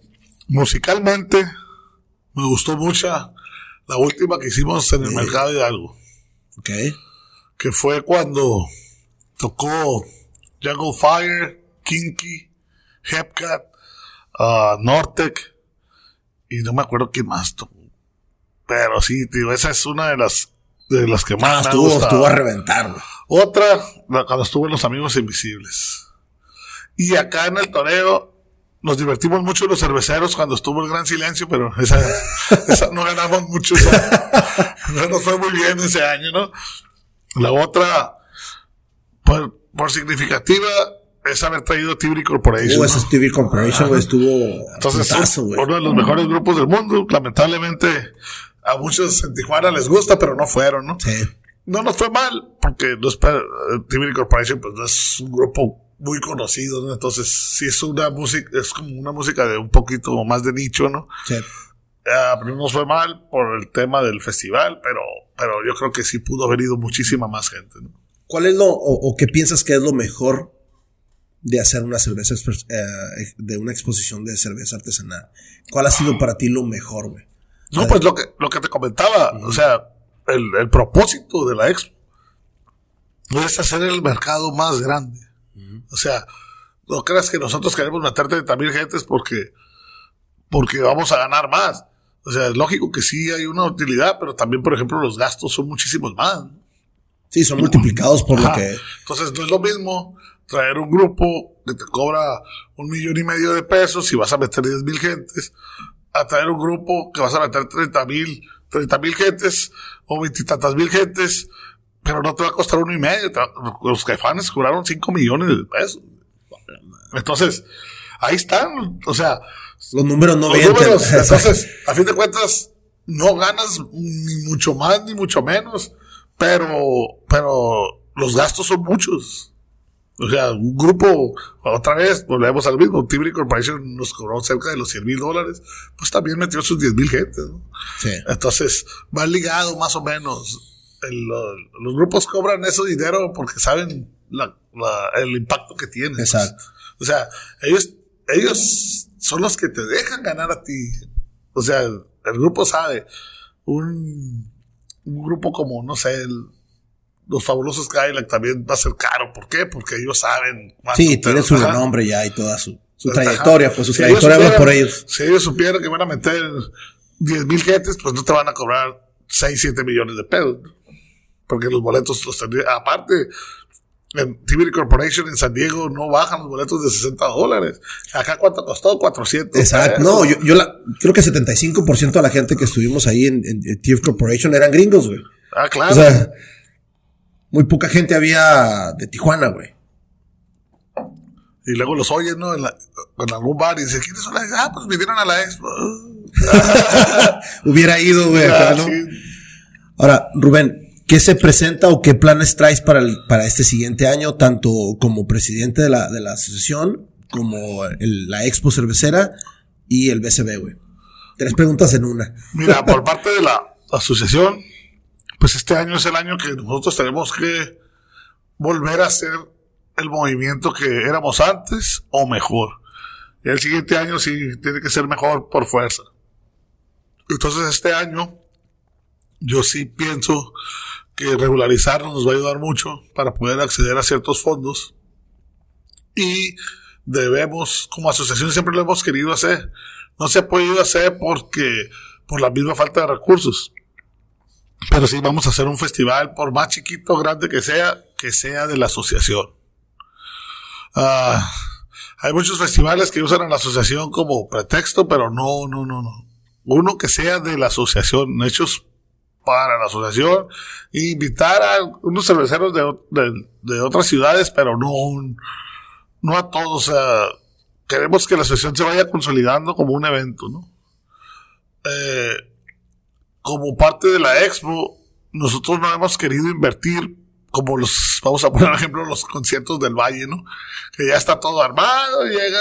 musicalmente me gustó mucho la última que hicimos en el mercado de algo, Ok. Que fue cuando tocó Jungle Fire, Kinky, Hepcat, ah, Nortec y no me acuerdo quién más tocó. Pero sí, tío, esa es una de las de las que más Ah, estuvo, estuvo a reventar. Otra, cuando estuvo en Los Amigos Invisibles. Y acá en el toreo nos divertimos mucho los cerveceros cuando estuvo el gran silencio, pero esa, esa no ganamos mucho. esa- no nos fue muy bien ese año, ¿no? La otra, por, por significativa, es haber traído Tibri Corporation. Uh, ¿no? TV Corporation, estuvo Entonces, putazo, uno de los mejores grupos del mundo. Lamentablemente, a muchos en Tijuana les gusta, pero no fueron, ¿no? Sí. no nos fue mal, porque no es eh, Timmy Corporation pues no es un grupo muy conocido, ¿no? Entonces, sí es una música, es como una música de un poquito más de nicho, ¿no? sí. Ah, pero no nos fue mal por el tema del festival, pero, pero yo creo que sí pudo haber ido muchísima más gente, ¿no? ¿Cuál es lo, o, o qué piensas que es lo mejor de hacer una cerveza, eh, de una exposición de cerveza artesanal? ¿Cuál ha sido para ti lo mejor, güey? No, pues lo que, lo que te comentaba, o sea, el, el propósito de la expo es hacer el mercado más grande. O sea, no creas que nosotros queremos meter 30 mil gentes porque, porque vamos a ganar más. O sea, es lógico que sí hay una utilidad, pero también, por ejemplo, los gastos son muchísimos más. Sí, son multiplicados por lo que... Entonces, no es lo mismo traer un grupo que te cobra un millón y medio de pesos y vas a meter 10 mil gentes, a traer un grupo que vas a meter 30 mil, 30 mil gentes o veintitantas mil gentes, pero no te va a costar uno y medio. Los caifanes cobraron 5 millones de pesos. Entonces, ahí están, o sea, Los números no los mienten. números. Entonces, a fin de cuentas, no ganas ni mucho más ni mucho menos, pero, pero los gastos son muchos. O sea, un grupo, otra vez, volvemos al mismo, Tibri Corporation nos cobró cerca de los 100 mil dólares, pues también metió sus 10 mil gentes, ¿no? Sí. Entonces, va ligado más o menos. El- los grupos cobran ese dinero porque saben la- la- el impacto que tiene. pues. Exacto. O sea, ellos, ellos son los que te dejan ganar a ti. O sea, el, el grupo sabe. Un, un grupo como, no sé, el- los fabulosos Cadillac también va a ser caro. ¿Por qué? Porque ellos saben. Sí, tienen su renombre ya y toda su, su trayectoria, pues su Si trayectoria supieran- por ellos. Si ellos supieran que van a meter 10 mil gentes, pues no te van a cobrar 6, 7 millones de pesos. Porque los boletos los tendría. Aparte, en TV Corporation en San Diego no bajan los boletos de 60 dólares. Acá, ¿cuánto costó? 400. Exacto. No, yo, yo la, creo que 75% de la gente que estuvimos ahí en, en, Corporation eran gringos, güey. Ah, claro. O sea, muy poca gente había de Tijuana, güey. Y luego los oyen, ¿no? En, la- en algún bar y dicen, ¿quiénes son las? Ah, pues vinieron a la expo. Hubiera ido, güey, acá, Ah, ¿no? sí. Ahora, Rubén, ¿qué se presenta o qué planes traes para, el- para este siguiente año, tanto como presidente de la, de la asociación, como el- la Expo Cervecera y el BCB, güey? Tres preguntas en una. Mira, por parte de la asociación, pues este año es el año que nosotros tenemos que volver a hacer el movimiento que éramos antes o mejor. Y el siguiente año sí tiene que ser mejor por fuerza. Entonces este año yo sí pienso que regularizarnos nos va a ayudar mucho para poder acceder a ciertos fondos y debemos, como asociación siempre lo hemos querido hacer. No se ha podido hacer porque por la misma falta de recursos. Pero sí vamos a hacer un festival, por más chiquito o grande que sea, que sea de la asociación. Ah, hay muchos festivales que usan a la asociación como pretexto, pero no, no, no, no. Uno que sea de la asociación, hechos para la asociación, e invitar a unos cerveceros de, de- otras ciudades, pero no, no a todos. O sea, queremos que la asociación se vaya consolidando como un evento, ¿no? Eh, como parte de la expo, nosotros no hemos querido invertir como los, vamos a poner ejemplo, los conciertos del Valle, ¿no? Que ya está todo armado, llega,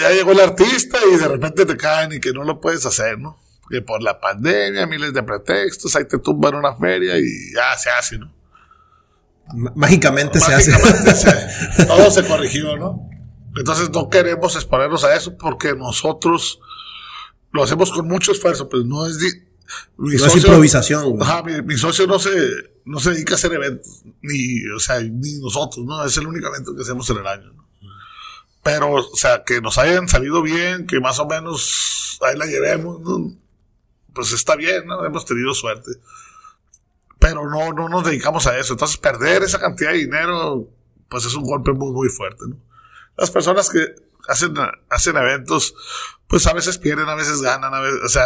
ya llegó el artista y de repente te caen y que no lo puedes hacer, ¿no? Que por la pandemia, miles de pretextos, ahí te tumban una feria y ya se hace, ¿no? M- Mágicamente se hace. Mágicamente se- todo se corrigió, ¿no? Entonces no queremos exponernos a eso porque nosotros lo hacemos con mucho esfuerzo, pues no es... mi No es improvisación, güey. Ajá, mi, mi socio no se, no se dedica a hacer eventos, ni, o sea, ni nosotros, ¿no? Es el único evento que hacemos en el año, ¿no? Pero, o sea, que nos hayan salido bien, que más o menos ahí la llevemos, ¿no? Pues está bien, ¿no? Hemos tenido suerte. Pero no, no nos dedicamos a eso. Entonces, perder esa cantidad de dinero, pues es un golpe muy, muy fuerte, ¿no? Las personas que hacen, hacen eventos, pues a veces pierden, a veces ganan, a veces, o sea,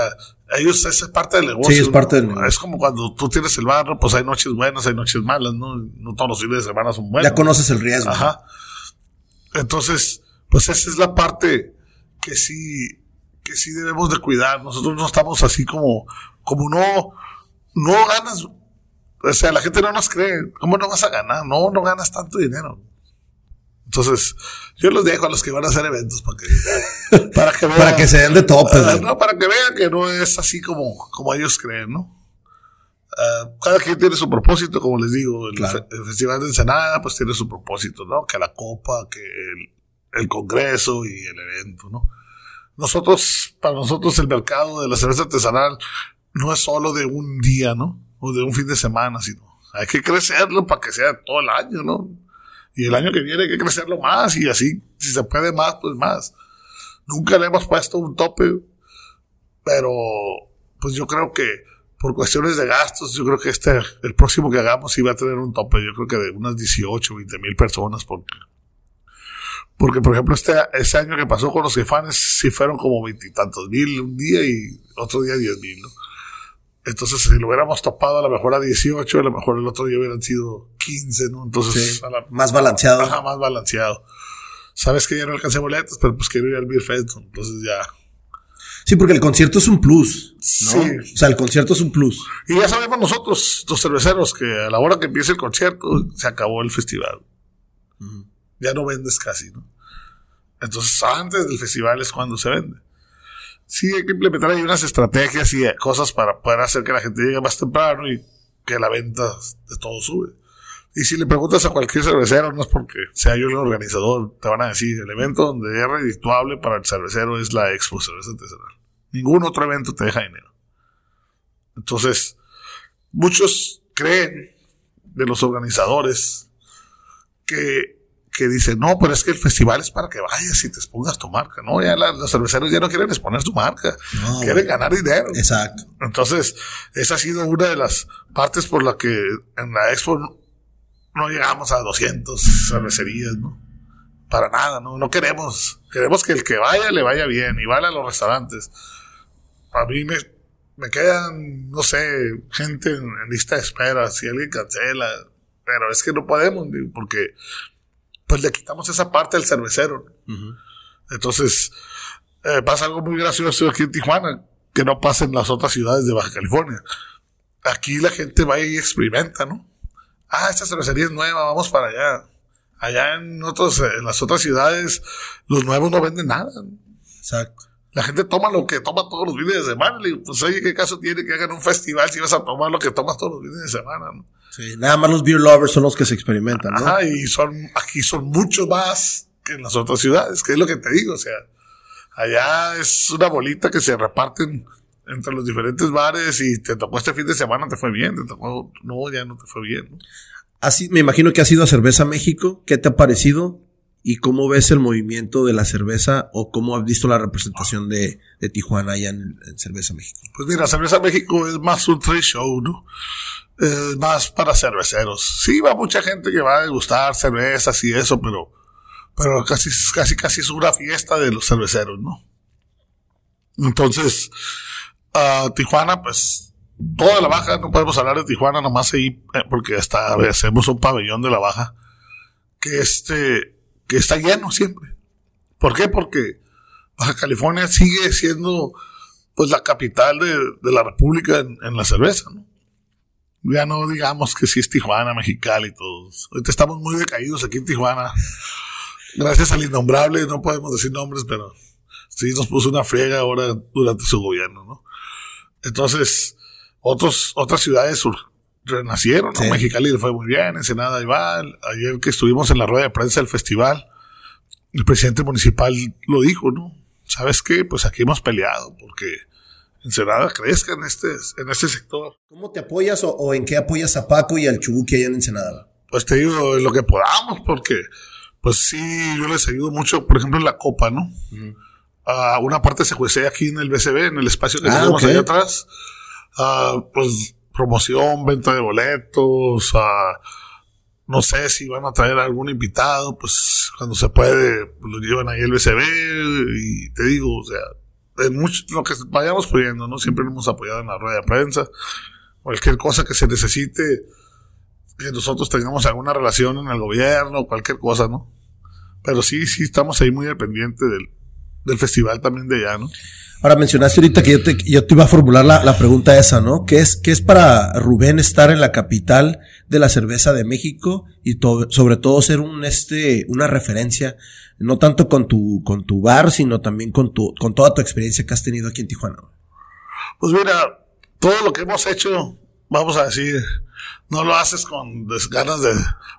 ellos, esa es parte del negocio. Sí, es parte del negocio. Es como cuando tú tienes el barro, pues hay noches buenas, hay noches malas, ¿no? No todos los fines de semana son buenos. Ya conoces el riesgo. Ajá. Entonces, pues esa es la parte que sí, que sí debemos de cuidar. Nosotros no estamos así como, como no, no ganas, o sea, la gente no nos cree, ¿cómo no vas a ganar? No, no ganas tanto dinero. Entonces, yo los dejo a los que van a hacer eventos para que, para que vean. Para que se den de topes, Ah, no, para que vean que no es así como, como ellos creen, ¿no? Ah, cada quien tiene su propósito, como les digo. El, Claro. fe- el Festival de Ensenada, pues tiene su propósito, ¿no? Que la copa, que el, el congreso y el evento, ¿no? Nosotros, para nosotros, el mercado de la cerveza artesanal no es solo de un día, ¿no? O de un fin de semana, sino hay que crecerlo para que sea todo el año, ¿no? Y el año que viene hay que crecerlo más y así, si se puede más, pues más. Nunca le hemos puesto un tope, pero pues yo creo que por cuestiones de gastos, yo creo que este, el próximo que hagamos sí va a tener un tope, yo creo que de unas 18, 20 mil personas, porque, porque por ejemplo este, ese año que pasó con los jefanes sí fueron como veintitantos mil un día y otro día 10 mil, ¿no? Entonces, si lo hubiéramos topado a lo mejor a 18, a lo mejor el otro día hubieran sido 15, ¿no? Entonces, Sí. a la- Más balanceado. Ajá, más balanceado. Sabes que ya no alcancé boletos, pero pues quiero ir al Beer Fest, entonces ya. Sí, porque el concierto es un plus. ¿no? Sí. O sea, el concierto es un plus. Y ya sabemos nosotros, los cerveceros, que a la hora que empiece el concierto, se acabó el festival. Ya no vendes casi, ¿no? Entonces, antes del festival es cuando se vende. Sí, hay que implementar ahí unas estrategias y cosas para poder hacer que la gente llegue más temprano y que la venta de todo sube. Y si le preguntas a cualquier cervecero, no es porque sea yo el organizador, te van a decir, el evento donde es redituable para el cervecero es la Expo Cerveza Artesanal. Ningún otro evento te deja dinero. Entonces, muchos creen de los organizadores que, que dicen, no, pero es que el festival es para que vayas y te expongas tu marca. No, ya la- los cerveceros ya no quieren exponer su marca, No, quieren güey. ganar dinero. Exacto. Entonces, esa ha sido una de las partes por la que en la expo no, no llegamos a 200 cervecerías, ¿no? Para nada, ¿no? No queremos. Queremos que el que vaya le vaya bien y vaya a los restaurantes. A mí me, me quedan, no sé, gente en, en lista de espera, si alguien cancela. Pero es que no podemos, digo, porque pues le quitamos esa parte al cervecero. Entonces, eh, pasa algo muy gracioso aquí en Tijuana, que no pasa en las otras ciudades de Baja California. Aquí la gente va y experimenta, ¿no? Ah, esta cervecería es nueva, vamos para allá. Allá en otros, en las otras ciudades, los nuevos no venden nada. Exacto. La gente toma lo que toma todos los fines de semana. Le digo, pues oye, ¿qué caso tiene que hagan un festival si vas a tomar lo que tomas todos los fines de semana? ¿no? Sí, nada más los beer lovers son los que se experimentan, ¿no? Ajá, y son, aquí son mucho más que en las otras ciudades, que es lo que te digo, o sea, allá es una bolita que se reparten entre los diferentes bares y te tocó este fin de semana, te fue bien, te tocó, no, ya no te fue bien. ¿no? Así, me imagino que has ido a Cerveza México. ¿Qué te ha parecido? ¿Y cómo ves el movimiento de la cerveza o cómo has visto la representación de, de Tijuana allá en, Cerveza México? Pues mira, Cerveza México es más un trade show, ¿no? Es más para cerveceros. Sí, va mucha gente que va a degustar cervezas y eso, pero, pero casi, casi, casi es una fiesta de los cerveceros, ¿no? Entonces, uh, Tijuana, pues, toda la baja, no podemos hablar de Tijuana nomás ahí, eh, porque hasta hacemos un pabellón de la baja, que este, que está lleno siempre. ¿Por qué? Porque Baja California sigue siendo, pues, la capital de, de la República en, en, la cerveza, ¿no? Ya no digamos que si es Tijuana, Mexicali y todos. Ahorita estamos muy decaídos aquí en Tijuana. Gracias al innombrable, no podemos decir nombres, pero sí nos puso una friega ahora durante su gobierno, ¿no? Entonces, otros, otras ciudades renacieron, ¿no? Sí. Mexicali le fue muy bien, Ensenada igual. Ayer que estuvimos en la rueda de prensa del festival, el presidente municipal lo dijo, ¿no? ¿Sabes qué? Pues aquí hemos peleado porque Ensenada crezca en este, en este sector. ¿Cómo te apoyas o, o, en qué apoyas a Paco y al Chubuque allá en Ensenada? Pues te digo, lo que podamos, porque pues sí, yo les ayudo mucho, por ejemplo, en la copa, ¿no? Uh -huh. uh, una parte se juecea aquí en el BCB, en el espacio que ah, tenemos okay. allá atrás. Uh, pues promoción, venta de boletos, no sé si van a traer a algún invitado, pues cuando se puede, pues, lo llevan ahí al BCB y te digo, o sea, en mucho, lo que vayamos pudiendo, ¿no? Siempre nos hemos apoyado en la rueda de prensa, cualquier cosa que se necesite, que nosotros tengamos alguna relación en el gobierno, cualquier cosa, ¿no? Pero sí, sí estamos ahí muy al pendiente del, del festival también de allá, ¿no? Ahora mencionaste ahorita que yo te, yo te iba a formular la, la, pregunta esa, ¿no? ¿Qué es, ¿Qué es para Rubén estar en la capital de la cerveza de México y to, sobre todo ser un, este, una referencia, no tanto con tu, con tu bar, sino también con tu, con toda tu experiencia que has tenido aquí en Tijuana? Pues mira, todo lo que hemos hecho, vamos a decir, no lo haces con ganas de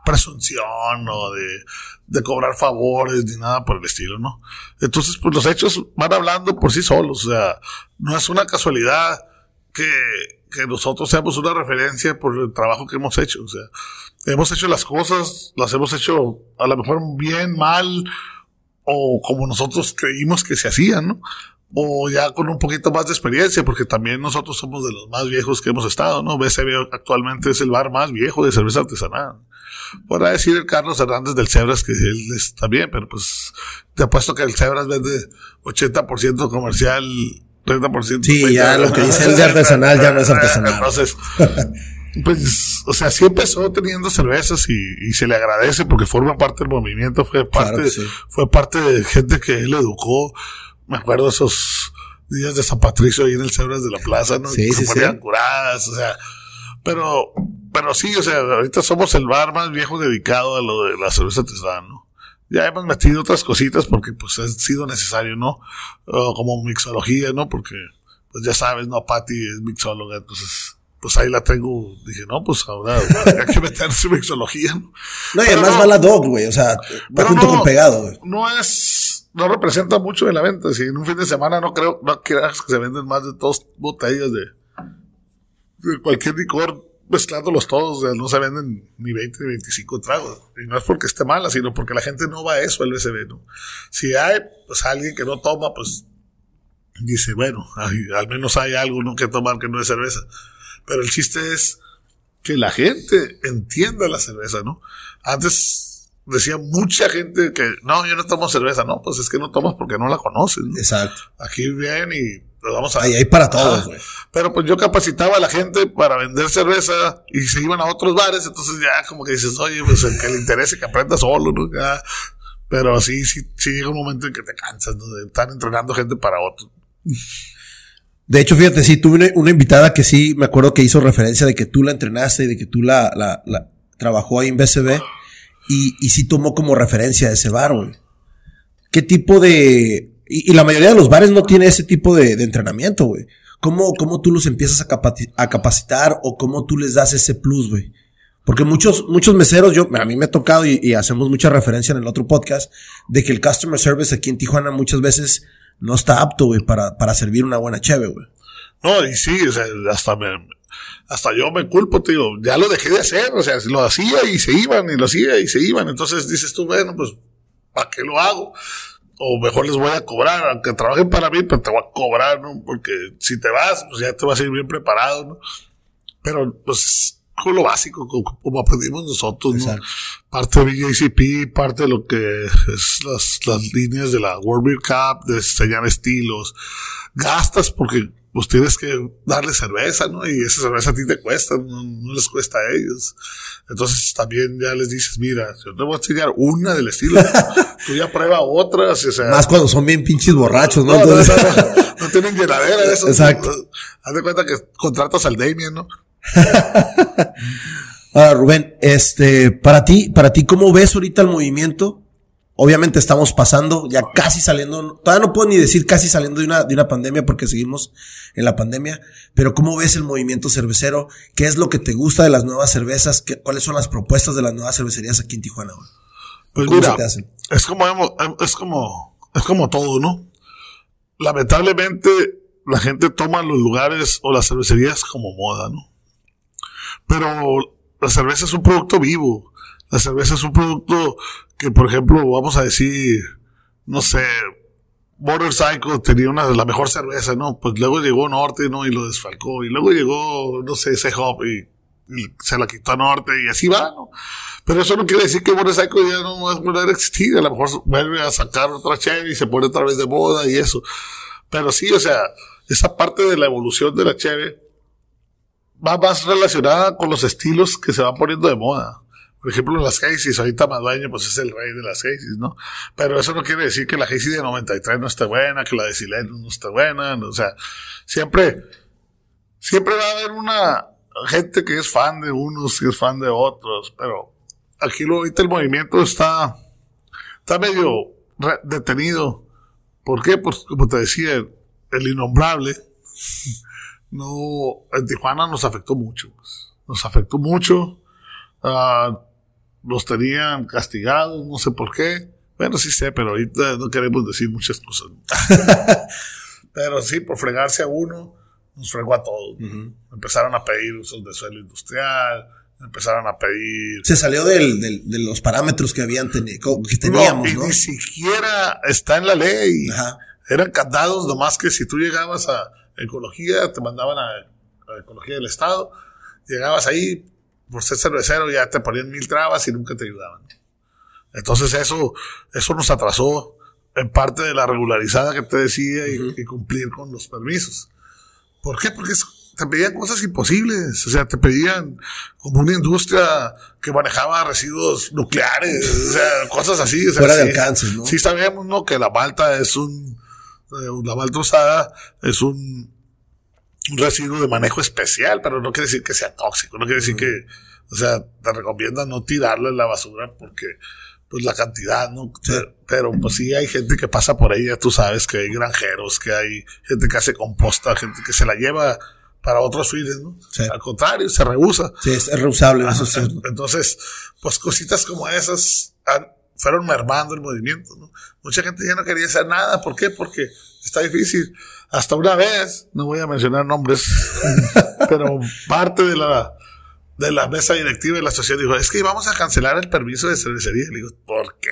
presunción o de, cobrar favores ni nada por el estilo, ¿no? Entonces, pues los hechos van hablando por sí solos, o sea, no es una casualidad que, que nosotros seamos una referencia por el trabajo que hemos hecho, o sea, hemos hecho las cosas, las hemos hecho a lo mejor bien, mal, o como nosotros creímos que se hacían, ¿no? O ya con un poquito más de experiencia, porque también nosotros somos de los más viejos que hemos estado, ¿no? BCB actualmente es el bar más viejo de cerveza artesanal. Podrá decir el Carlos Hernández del Cebras que él está bien, pero pues te apuesto que el Cebras vende 80% comercial, 30%. Sí, ya lo que dice el de artesanal ya no es artesanal. Entonces, pues, o sea, sí empezó teniendo cervezas y, y, se le agradece porque forma parte del movimiento, fue parte, claro sí. fue parte de gente que él educó me acuerdo esos días de San Patricio ahí en el Cebras de la Plaza, ¿no? Sí, sí, ponían sí. curadas, o sea, pero, pero sí, o sea, ahorita somos el bar más viejo dedicado a lo de la cerveza artesanal, ¿no? Ya hemos metido otras cositas porque pues ha sido necesario, ¿no? Como mixología, ¿no? Porque, pues ya sabes, ¿no? Patty es mixóloga, entonces, pues ahí la tengo. Dije, no, pues ahora hay que meter su mixología, ¿no? No, y además no, va la dog, güey, o sea, va junto no, con pegado, güey. No es, no representa mucho en la venta. Si en un fin de semana no creo, no creas que se venden más de dos botellas de, de cualquier licor mezclándolos todos, no se venden ni 20 ni 25 tragos. Y no es porque esté mala, sino porque la gente no va a eso al BCB, ¿no? Si hay, pues alguien que no toma, pues dice, bueno, al menos hay algo ¿no? que tomar que no es cerveza. Pero el chiste es que la gente entienda la cerveza, ¿no? Antes decía mucha gente que, no, yo no tomo cerveza, no, pues es que no tomas porque no la conoces. ¿no? Exacto. Aquí vienen y pues vamos a... Ahí hay para todos, güey. Pero pues yo capacitaba a la gente para vender cerveza y se iban a otros bares, entonces ya como que dices, oye, pues el que le interese que aprenda solo, ¿no? Ya. Pero sí, sí, sí llega un momento en que te cansas, ¿no? De estar entrenando gente para otro. De hecho, fíjate, sí, tuve una, invitada que sí me acuerdo que hizo referencia de que tú la entrenaste y de que tú la, la, la trabajó ahí en BCB y, y sí tomó como referencia ese bar, güey. ¿Qué tipo de... Y, la mayoría de los bares no tiene ese tipo de, entrenamiento, güey. ¿Cómo, ¿Cómo tú los empiezas a, capacitar o cómo tú les das ese plus, güey? Porque muchos, muchos meseros, yo, a mí me ha tocado y, y, hacemos mucha referencia en el otro podcast, de que el customer service aquí en Tijuana muchas veces no está apto, güey, para, para servir una buena cheve, güey. No, y sí, o sea, hasta me, hasta yo me culpo, tío, ya lo dejé de hacer, o sea, lo hacía y se iban, y lo hacía y se iban, entonces dices tú, bueno, pues, ¿para qué lo hago? O mejor les voy a cobrar, aunque trabajen para mí, pero te voy a cobrar, ¿no? Porque si te vas, pues ya te vas a ir bien preparado, ¿no? Pero, pues, con lo básico, como, aprendimos nosotros, ¿no? Parte de BJCP, parte de lo que es las, las líneas de la World Cup, de enseñar estilos. Gastas porque pues tienes que darle cerveza, ¿no? Y esa cerveza a ti te cuesta, no, les cuesta a ellos. Entonces también ya les dices, mira, yo te voy a enseñar una del estilo, tú ya prueba otras, o sea. Más cuando son bien pinches borrachos, ¿no? No, no, tienen llenadera eso. Exacto. Haz de cuenta que contratas al Damien, ¿no? Ahora, Rubén, este, para ti, para ti, ¿cómo ves ahorita el movimiento? Obviamente estamos pasando, ya casi saliendo, todavía no puedo ni decir casi saliendo de una, de una pandemia porque seguimos en la pandemia, pero ¿cómo ves el movimiento cervecero? ¿Qué es lo que te gusta de las nuevas cervezas? ¿Qué, ¿Cuáles son las propuestas de las nuevas cervecerías aquí en Tijuana? Pues mira, es como, es como, es como todo, ¿no? Lamentablemente la gente toma los lugares o las cervecerías como moda, ¿no? Pero la cerveza es un producto vivo. La cerveza es un producto que, por ejemplo, vamos a decir, no sé, Border Cycle tenía una de la mejor cerveza, ¿no? Pues luego llegó Norte, ¿no? Y lo desfalcó. Y luego llegó, no sé, ese Hop y, se la quitó a Norte y así va, ¿no? Pero eso no quiere decir que Border Cycle ya no va a volver a existir. A lo mejor vuelve a sacar otra cheve y se pone otra vez de moda y eso. Pero sí, o sea, esa parte de la evolución de la cheve va más relacionada con los estilos que se van poniendo de moda. Por ejemplo, las Hazy's, ahorita Madueño pues es el rey de las Hazy's, ¿no? Pero eso no quiere decir que la Hazy de 93 no esté buena, que la de Sileno no esté buena, o sea, siempre, siempre va a haber una gente que es fan de unos, que es fan de otros, pero aquí lo, ahorita el movimiento está, está medio detenido. ¿Por qué? Pues como te decía, el innombrable, no, en Tijuana nos afectó mucho, pues. nos afectó mucho. Uh, los tenían castigados, no sé por qué. Bueno, sí sé, pero ahorita no queremos decir muchas cosas. pero sí, por fregarse a uno, nos fregó a todos. Empezaron a pedir usos de suelo industrial, empezaron a pedir... Se salió del, del, de los parámetros que habían tenido, que teníamos, no, y ni siquiera está en la ley. Eran candados, nomás que si tú llegabas a ecología, te mandaban a, a ecología del Estado, llegabas ahí, por ser cervecero ya te ponían mil trabas y nunca te ayudaban. Entonces eso, eso nos atrasó en parte de la regularizada que te decía y, cumplir con los permisos. ¿Por qué? Porque te pedían cosas imposibles. O sea, te pedían como una industria que manejaba residuos nucleares, o sea, cosas así. Fuera de alcance, ¿no? Sí sabemos, ¿no? Que la malta es un, eh, la malta usada es un, un residuo de manejo especial, pero no quiere decir que sea tóxico, no quiere decir que, o sea, te recomienda no tirarlo en la basura porque, pues la cantidad, ¿no? Pero, pues sí hay gente que pasa por ya tú sabes que hay granjeros, que hay gente que hace composta, gente que se la lleva para otros fines, ¿no? Al contrario, se rehúsa. Sí, es reusable. Eso Entonces, pues cositas como esas fueron mermando el movimiento, ¿no? Mucha gente ya no quería hacer nada. ¿Por qué? Porque está difícil. Hasta una vez, no voy a mencionar nombres, pero parte de la, de la mesa directiva de la sociedad dijo, es que vamos a cancelar el permiso de cervecería. Le digo, ¿por qué?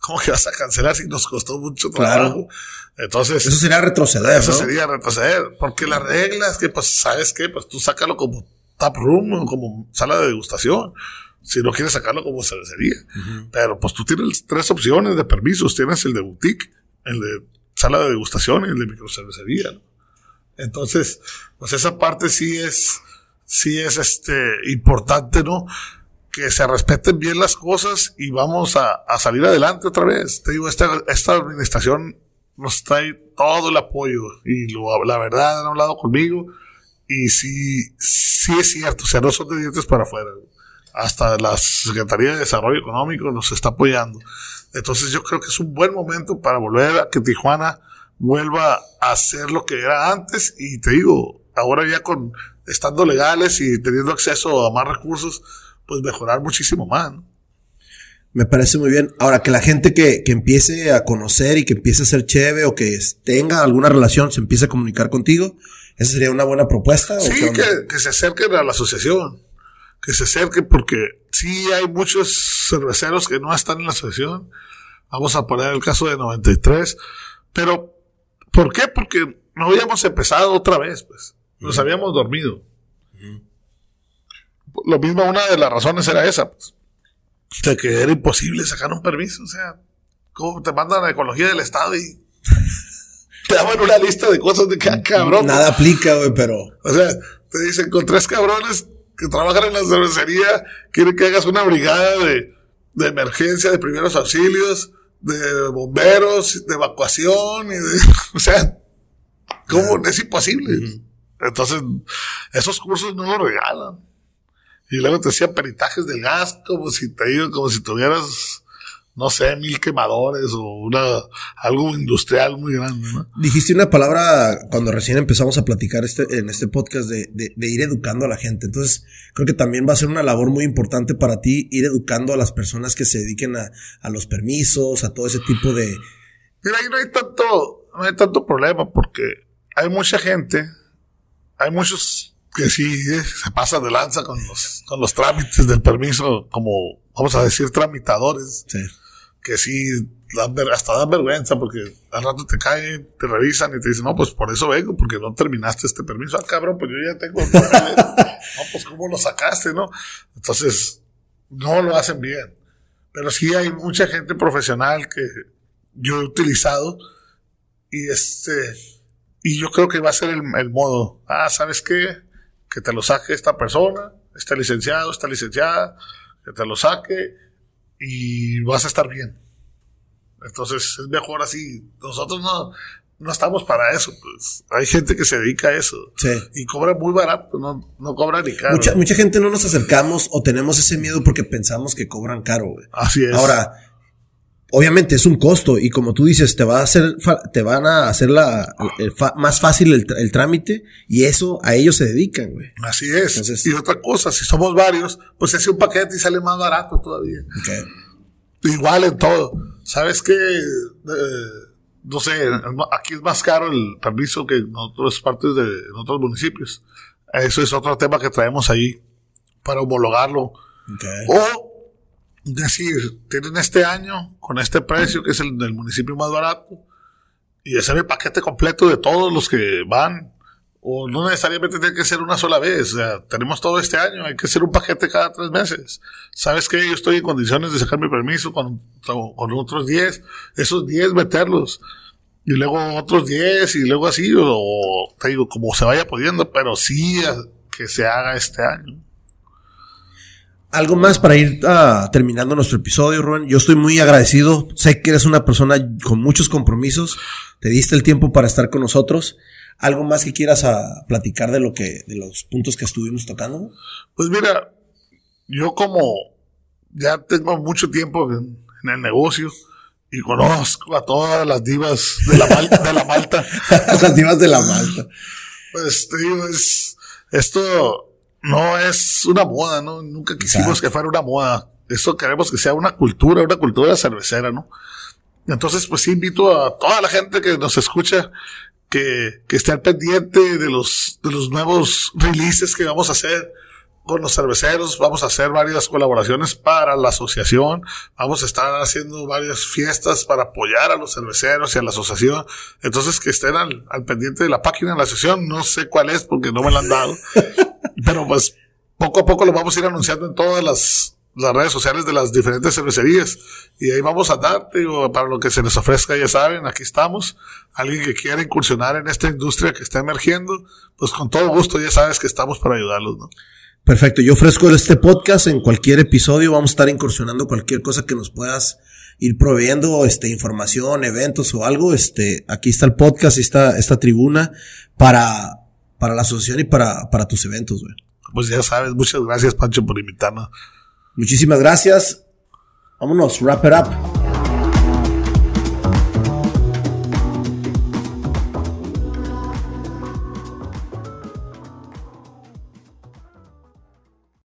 ¿Cómo que vas a cancelar si nos costó mucho trabajo? Entonces. Eso sería retroceder. Eso sería retroceder. Porque la regla es que, pues, ¿sabes qué? Pues tú sácalo como tap room, como sala de degustación. Si no quieres sacarlo como cervecería. Pero pues tú tienes tres opciones de permisos. Tienes el de boutique, el de sala de el de microcervecería. Entonces, pues esa parte sí es, sí es este, importante, ¿no? Que se respeten bien las cosas y vamos a, a salir adelante otra vez. Te digo, esta, esta administración nos trae todo el apoyo y lo, la verdad han hablado conmigo y sí, sí es cierto, o sea, no son de dientes para afuera. Hasta la Secretaría de Desarrollo Económico nos está apoyando. Entonces yo creo que es un buen momento para volver a que Tijuana vuelva a ser lo que era antes y te digo, ahora ya con estando legales y teniendo acceso a más recursos, pues mejorar muchísimo más. ¿no? Me parece muy bien. Ahora, que la gente que, que, empiece a conocer y que empiece a ser chévere o que tenga alguna relación, se empiece a comunicar contigo, ¿esa sería una buena propuesta? Sí, que, que, se acerquen a la asociación. Que se acerquen porque sí hay muchos cerveceros que no están en la asociación. Vamos a poner el caso de 93. Pero, ¿por qué? Porque no habíamos empezado otra vez, pues. Nos uh -huh. habíamos dormido. Uh -huh. Lo mismo, una de las razones era esa, pues de que era imposible sacar un permiso. O sea, ¿cómo te mandan a ecología del Estado y te daban una lista de cosas de que, ah, cabrón? Nada aplica, güey, pero. O sea, te dicen con tres cabrones que trabajan en la cervecería, quieren que hagas una brigada de, de emergencia, de primeros auxilios, de bomberos, de evacuación, y de, o sea, ¿cómo? Es imposible. Entonces, esos cursos no los regalan. Y luego te hacían peritajes del gas, como si te digo, como si tuvieras, no sé, mil quemadores o una, algo industrial muy grande, ¿no? Dijiste una palabra cuando recién empezamos a platicar este, en este podcast de, de, de, ir educando a la gente. Entonces, creo que también va a ser una labor muy importante para ti ir educando a las personas que se dediquen a, a los permisos, a todo ese tipo de. Mira, ahí no hay tanto, no hay tanto problema porque hay mucha gente, hay muchos que sí eh, se pasa de lanza con los, con los trámites del permiso, como vamos a decir, tramitadores. Sí. Que sí, dan, hasta dan vergüenza porque al rato te caen, te revisan y te dicen, no, pues por eso vengo, porque no terminaste este permiso. Ah, cabrón, pues yo ya tengo. no, pues cómo lo sacaste, ¿no? Entonces, no lo hacen bien. Pero sí hay mucha gente profesional que yo he utilizado y este, y yo creo que va a ser el, el modo. Ah, ¿sabes qué? que te lo saque esta persona, este licenciado, esta licenciada, que te lo saque y vas a estar bien. Entonces es mejor así. Nosotros no, no estamos para eso. Pues hay gente que se dedica a eso sí. y cobra muy barato, no, no cobra ni caro. Mucha, mucha gente no nos acercamos o tenemos ese miedo porque pensamos que cobran caro. Güey. Así es. Ahora, obviamente es un costo y como tú dices, te va a hacer, te van a hacer la, el fa, más fácil el, el, trámite y eso a ellos se dedican, güey. Así es. Entonces, y otra cosa, si somos varios, pues se hace un paquete y sale más barato todavía. Okay. Igual en todo. ¿Sabes qué? Eh, no sé, aquí es más caro el permiso que en otras partes de en otros municipios. Eso es otro tema que traemos ahí para homologarlo. Okay. O decir, tienen este año con este precio que es el del municipio más barato y hacer el paquete completo de todos los que van o no necesariamente tiene que ser una sola vez, o sea, tenemos todo este año, hay que hacer un paquete cada tres meses. ¿Sabes qué? Yo estoy en condiciones de sacar mi permiso con, con otros 10, esos 10 meterlos, y luego otros 10, y luego así, o te digo, como se vaya pudiendo, pero sí que se haga este año. Algo más para ir uh, terminando nuestro episodio, Rubén. Yo estoy muy agradecido. Sé que eres una persona con muchos compromisos. Te diste el tiempo para estar con nosotros. ¿Algo más que quieras uh, platicar de lo que, de los puntos que estuvimos tocando? Pues mira, yo como ya tengo mucho tiempo en, en el negocio y conozco a todas las divas de la, mal, de la Malta. las divas de la Malta. Pues te digo, es, esto no es una moda, ¿no? Nunca quisimos Exacto. que fuera una moda. Eso queremos que sea una cultura, una cultura cervecera, ¿no? Entonces, pues invito a toda la gente que nos escucha que, que esté al pendiente de los, de los nuevos releases que vamos a hacer con los cerveceros. Vamos a hacer varias colaboraciones para la asociación. Vamos a estar haciendo varias fiestas para apoyar a los cerveceros y a la asociación. Entonces, que estén al, al pendiente de la página de la asociación. No sé cuál es porque no me la han dado. Pero pues poco a poco lo vamos a ir anunciando en todas las, las redes sociales de las diferentes cervecerías. Y ahí vamos a darte, para lo que se les ofrezca, ya saben, aquí estamos. Alguien que quiera incursionar en esta industria que está emergiendo, pues con todo gusto ya sabes que estamos para ayudarlos, ¿no? Perfecto. Yo ofrezco este podcast en cualquier episodio. Vamos a estar incursionando cualquier cosa que nos puedas ir proveyendo, este, información, eventos o algo. Este, aquí está el podcast, está esta tribuna para, para la asociación y para, para tus eventos, güey. Pues ya sabes, muchas gracias, Pancho, por invitarnos. Muchísimas gracias. Vámonos, wrap it up.